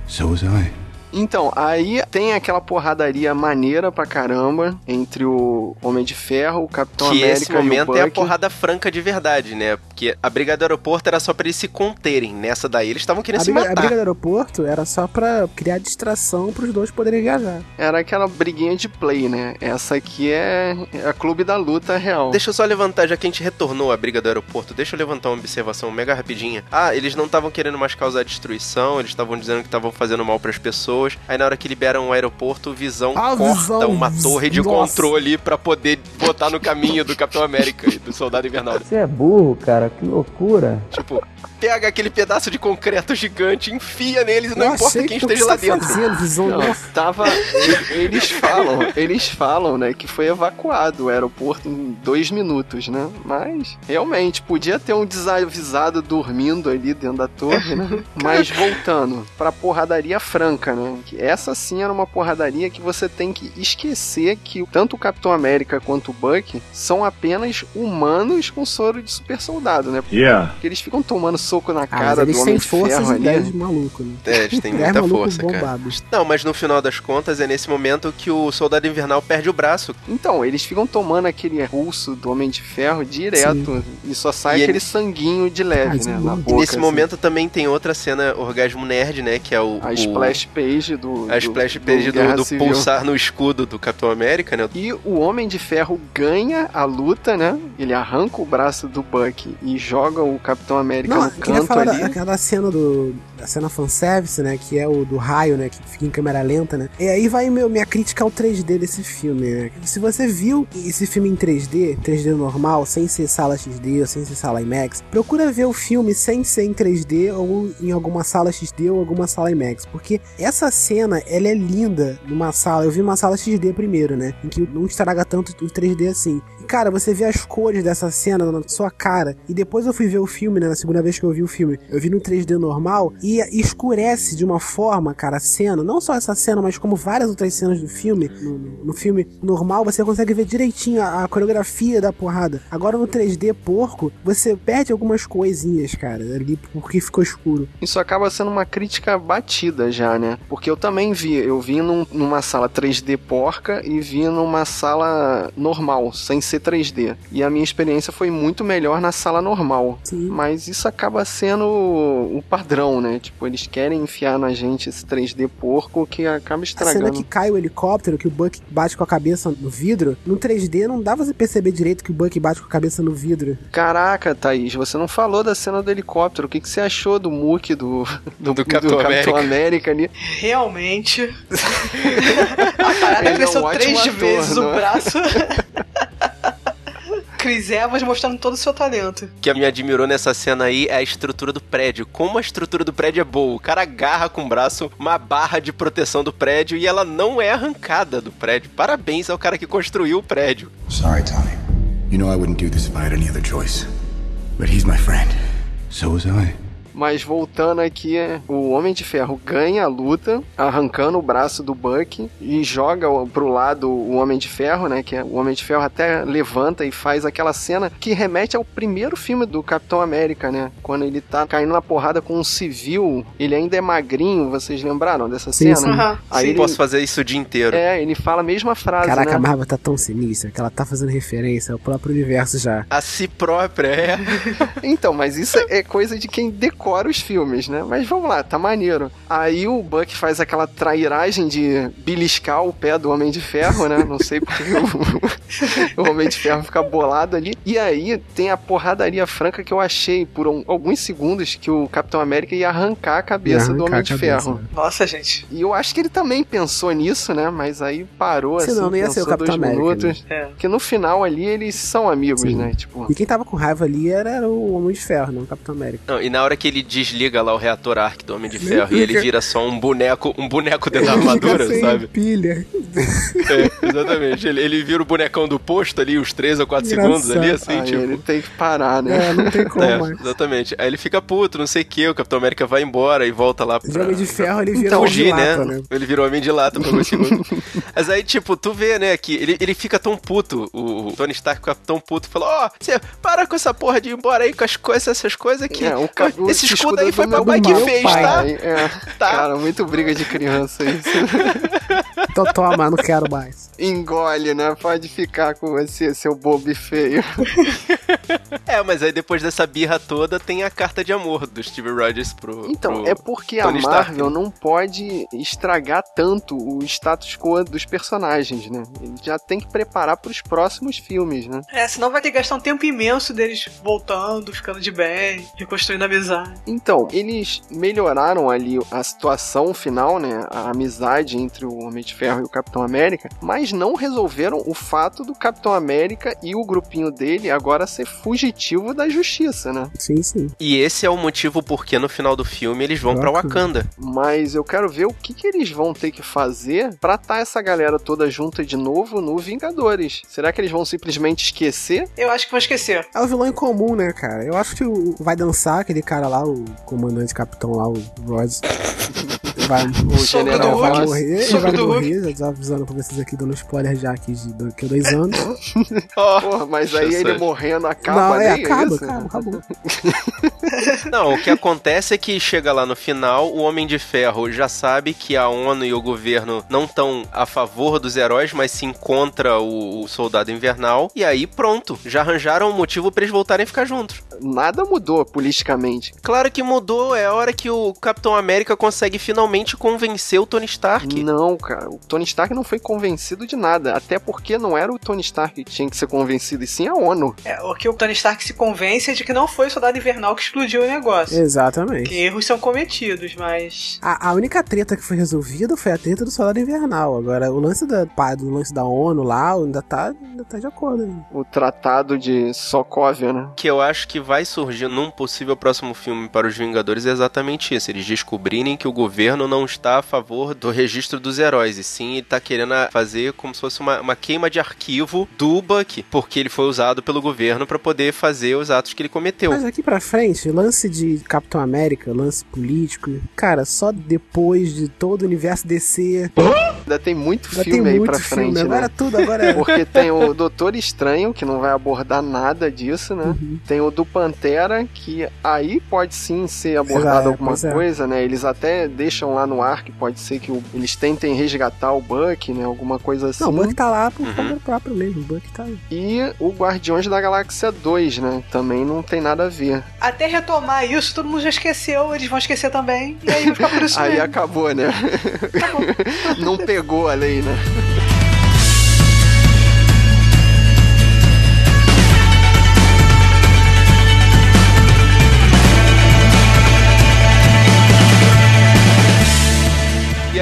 So was I. Então, aí tem aquela porradaria maneira pra caramba entre o Homem de Ferro, o Capitão Que América esse momento e o é a porrada franca de verdade, né? Porque a briga do aeroporto era só pra eles se conterem. Nessa daí eles estavam querendo A se briga, a matar. briga do aeroporto era só pra criar distração pros dois poderem viajar. Era aquela briguinha de play, né? Essa aqui é, é a clube da luta real. Deixa eu só levantar, já que a gente retornou à briga do aeroporto, deixa eu levantar uma observação mega rapidinha. Ah, eles não estavam querendo mais causar destruição, eles estavam dizendo que estavam fazendo mal pras pessoas. Aí na hora que liberam o aeroporto, o Visão Ah, corta Visão, uma torre de nossa. controle pra poder botar no caminho do Capitão América e do Soldado Invernal. Você é burro, cara, que loucura. Tipo, pega aquele pedaço de concreto gigante, enfia neles e não importa quem que esteja lá tá dentro. Fazendo, Não, tava. Eles falam, eles falam, né, que foi evacuado o aeroporto em dois minutos, né? Mas realmente podia ter um desavisado dormindo ali dentro da torre, né? Mas voltando pra porradaria franca, né? Que essa sim era uma porradaria que você tem que esquecer que tanto o Capitão América quanto o Buck são apenas humanos com soro de super soldado, né? Yeah. Porque eles ficam tomando soco na Ah, cara eles do Homem de Ferro ali. ideias de maluco, né? É, eles têm muita força, cara. bombados. Não, mas no final das contas é nesse momento que o Soldado Invernal perde o braço. Então, eles ficam tomando aquele pulso do Homem de Ferro direto e só sai E aquele ele- sanguinho de Ah, leve, isso né? é Na boca. e nesse assim. momento também tem outra cena orgasmo nerd, né? Que é o. A o- splash page do. a do- splash page do, do Civil. pulsar no escudo do Capitão América, né? E o Homem de Ferro ganha a luta, né? Ele arranca o braço do Buck e joga o Capitão América no eu queria canto falar ali. da, aquela cena do. Da cena fanservice, né? Que é o do raio, né? Que fica em câmera lenta, né? E aí vai meu, minha crítica ao 3D desse filme, né? Se você viu esse filme em 3D, 3D normal, sem ser sala XD ou sem ser sala IMAX, procura ver o filme sem ser em 3D ou em alguma sala XD ou alguma sala IMAX. Porque essa cena, ela é linda numa sala. Eu vi uma sala XD primeiro, né? Em que não estraga tanto o 3D assim. Cara, você vê as cores dessa cena na sua cara. E depois eu fui ver o filme, né? Na segunda vez que eu vi o filme, eu vi no 3D normal e escurece de uma forma, cara, a cena. Não só essa cena, mas como várias outras cenas do filme. No, no- no filme normal, você consegue ver direitinho a, a coreografia da porrada. Agora no 3D porco, você perde algumas coisinhas, cara, ali porque ficou escuro. Isso acaba sendo uma crítica batida já, né? Porque eu também vi, eu vi num- numa sala 3D porca e vi numa sala normal, sem ser 3D. E a minha experiência foi muito melhor na sala normal. Sim. Mas isso acaba sendo o padrão, né? Tipo, eles querem enfiar na gente esse 3D porco que acaba A cena estragando. que cai o helicóptero, que o Buck bate com a cabeça no vidro, no 3D não dá pra você perceber direito que o Buck bate com a cabeça no vidro. Caraca, Thaís, você não falou da cena do helicóptero. O que, que você achou do Mook do, do, Do Capitão América ali? Realmente. a parada Ele é um cresceu três ator, vezes não o é? braço. Chris Evans mostrando todo o seu talento. O que me admirou nessa cena aí é a estrutura do prédio. Como a estrutura do prédio é boa. O cara agarra com o braço uma barra de proteção do prédio e ela não é arrancada do prédio. Parabéns ao cara que construiu o prédio. Sorry, Tony. You know I wouldn't do this if I had any other choice. But he's my friend. So was I. Mas voltando aqui, o Homem de Ferro ganha a luta, arrancando o braço do Buck e joga o- pro lado o Homem de Ferro, né? Que é- o Homem de Ferro até levanta e faz aquela cena que remete ao primeiro filme do Capitão América, né? Quando ele tá caindo na porrada com um civil, ele ainda é magrinho, vocês lembraram dessa Sim, cena? sim. Aham, Aí sim. ele, Posso fazer isso o dia inteiro. é, ele fala a mesma frase, Caraca, a né? Marvel tá tão sinistra que ela tá fazendo referência ao próprio universo já. A si própria, é. Então, mas isso é coisa de quem decora os filmes, né? Mas vamos lá, tá maneiro. Aí o Buck faz aquela trairagem de beliscar o pé do Homem de Ferro, né? Não sei porque o, o Homem de Ferro fica bolado ali. E aí tem a porradaria franca que eu achei por um- alguns segundos que o Capitão América ia arrancar a cabeça Ia do arrancar Homem a de cabeça, Ferro. né? Nossa, gente. E eu acho que ele também pensou nisso, né? Mas aí parou assim, Senão não ia ser o pensou Capitão dois América, minutos. É. Porque no final ali eles são amigos, Sim. né? Tipo, E quem tava com raiva ali era, era o Homem de Ferro, não o Capitão América. Não, e na hora que ele desliga lá o reator arc do Homem de Ferro e ele vira só um boneco, um boneco dentro da armadura, Fica sem sabe? pilha. É, exatamente. Ele, ele vira o bonecão do posto ali, uns 3 ou 4 Engraçado. segundos ali, assim, aí tipo. ele tem que parar, né? É, não tem como É, exatamente. Aí ele fica puto, não sei o que, o Capitão América vai embora e volta lá De Homem de Ferro ele vira Então, fugir, lata, né? né? Ele virou homem de lata por alguns segundos. Mas aí, tipo, tu vê, né, que ele, ele fica tão puto, o Tony Stark fica tão puto, falou, ó, você para com essa porra de ir embora aí com as coisas, essas coisas aqui. É, o ca- o Esse escudo escudo aí foi meu pai que fez, pai. tá? É, Tá. Cara, muito briga de criança isso. Então toma, não quero mais. Engole, né? Pode ficar com você, seu bobo e feio. É, mas aí depois dessa birra toda tem a carta de amor do Steve Rogers pro. Então, pro é porque a Tony Stark, Marvel né? não pode estragar tanto o status quo dos personagens, né? Ele já tem que preparar pros próximos filmes, né? É, senão vai ter que gastar um tempo imenso deles voltando, ficando de bem, reconstruindo a amizade. Então, eles melhoraram ali a situação final, né? A amizade entre o Homem de Ferro e o Capitão América, mas não resolveram o fato do Capitão América e o grupinho dele agora ser fugitivo da justiça, né? Sim, sim. E esse é o motivo porque no final do filme eles vão pra Wakanda. Wakanda. Mas eu quero ver o que, que eles vão ter que fazer pra estar essa galera toda junta de novo no Vingadores. Será que eles vão simplesmente esquecer? Eu acho que vou esquecer. É o vilão em comum, né, cara? Eu acho que o vai dançar aquele cara lá, o comandante capitão lá, o Rhodes. Vai, O General vai Hulk. Morrer, ele vai morrer, já tô avisando pra vocês aqui, dando spoiler já aqui de daqui a dois anos. Ó, Porra, mas aí Deixa ele morrendo acaba não, é, ali, acaba, isso? acaba, acabou. Não, o que acontece é que chega lá no final, o Homem de Ferro já sabe que a ONU e o governo não estão a favor dos heróis, mas se encontra o, o Soldado Invernal. E aí, pronto, já arranjaram um motivo pra eles voltarem a ficar juntos. Nada mudou politicamente. Claro que mudou, é a hora que o Capitão América consegue finalmente convencer o Tony Stark. Não, cara, o Tony Stark não foi convencido de nada. Até porque não era o Tony Stark que tinha que ser convencido, e sim a ONU. É, o que o Tony Stark se convence é de que não foi o soldado invernal que explodiu o negócio. Exatamente. Que erros são cometidos, mas. A, a única treta que foi resolvida foi a treta do Soldado Invernal. Agora, o lance da, do lance da ONU lá ainda tá, ainda tá de acordo. né? O tratado de Sokovia, né? que eu acho que vai surgir num possível próximo filme para os Vingadores é exatamente isso. Eles descobrirem que o governo não está a favor do registro dos heróis, e sim ele tá querendo fazer como se fosse uma, uma queima de arquivo do Buck, porque ele foi usado pelo governo para poder fazer os atos que ele cometeu. Mas aqui pra frente, lance de Capitão América, lance político, cara, só depois de todo o universo DC. Ainda tem muito Já filme tem aí muito pra filme, frente, agora né? tudo, agora é. Porque tem o Doutor Estranho, que não vai abordar nada disso, né? Uhum. Tem o do Pantera, que aí pode sim ser abordado Exato, alguma pois é. coisa, né? Eles até deixam lá no ar que pode ser que o- eles tentem resgatar o Buck, né? Alguma coisa assim. Não, o Buck tá lá por Uhum. conta própria mesmo. O Buck tá aí. E o Guardiões da Galáxia 2, né? Também não tem nada a ver. Até retomar isso, todo mundo já esqueceu, eles vão esquecer também, e aí vai ficar por isso Aí mesmo. acabou, né? não pegou a lei, né?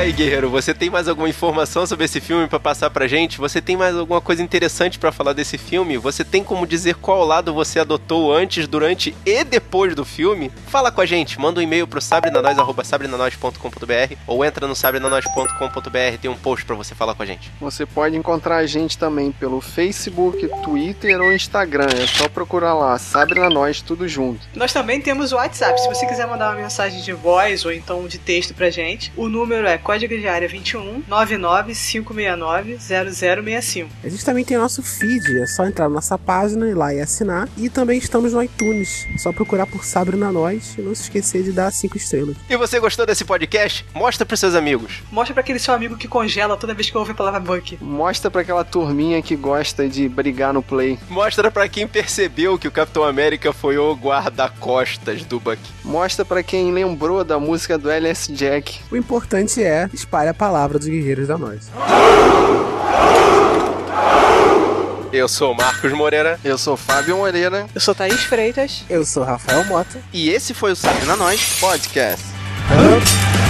Aí, guerreiro, você tem mais alguma informação sobre esse filme pra passar pra gente? Você tem mais alguma coisa interessante pra falar desse filme? Você tem como dizer qual lado você adotou antes, durante e depois do filme? Fala com a gente, manda um e-mail pro sabrenanois@sabrenanois.com.br ou entra no sabrenanois.com.br, tem um post pra você falar com a gente. Você pode encontrar a gente também pelo Facebook, Twitter ou Instagram. É só procurar lá, Sabre na Nós, tudo junto. Nós também temos o WhatsApp. Se você quiser mandar uma mensagem de voz ou então de texto pra gente, o número é código de área 21 99569 0065. A gente também tem nosso feed, é só entrar na nossa página, ir lá e assinar. E também estamos no iTunes, é só procurar por Sabre na Nós e não se esquecer de dar cinco estrelas. E você gostou desse podcast? Mostra pros seus amigos. Mostra pra aquele seu amigo que congela toda vez que ouve a palavra Buck. Mostra pra aquela turminha que gosta de brigar no play. Mostra pra quem percebeu que o Capitão América foi o guarda-costas do Buck. Mostra pra quem lembrou da música do LS Jack. O importante é espalhe a palavra dos guerreiros da nós. Eu sou o Marcos Moreira Eu sou Fábio Moreira. Eu sou Thaís Freitas. Eu sou Rafael Mota. e esse foi o Sabe na Nós Podcast. Hã?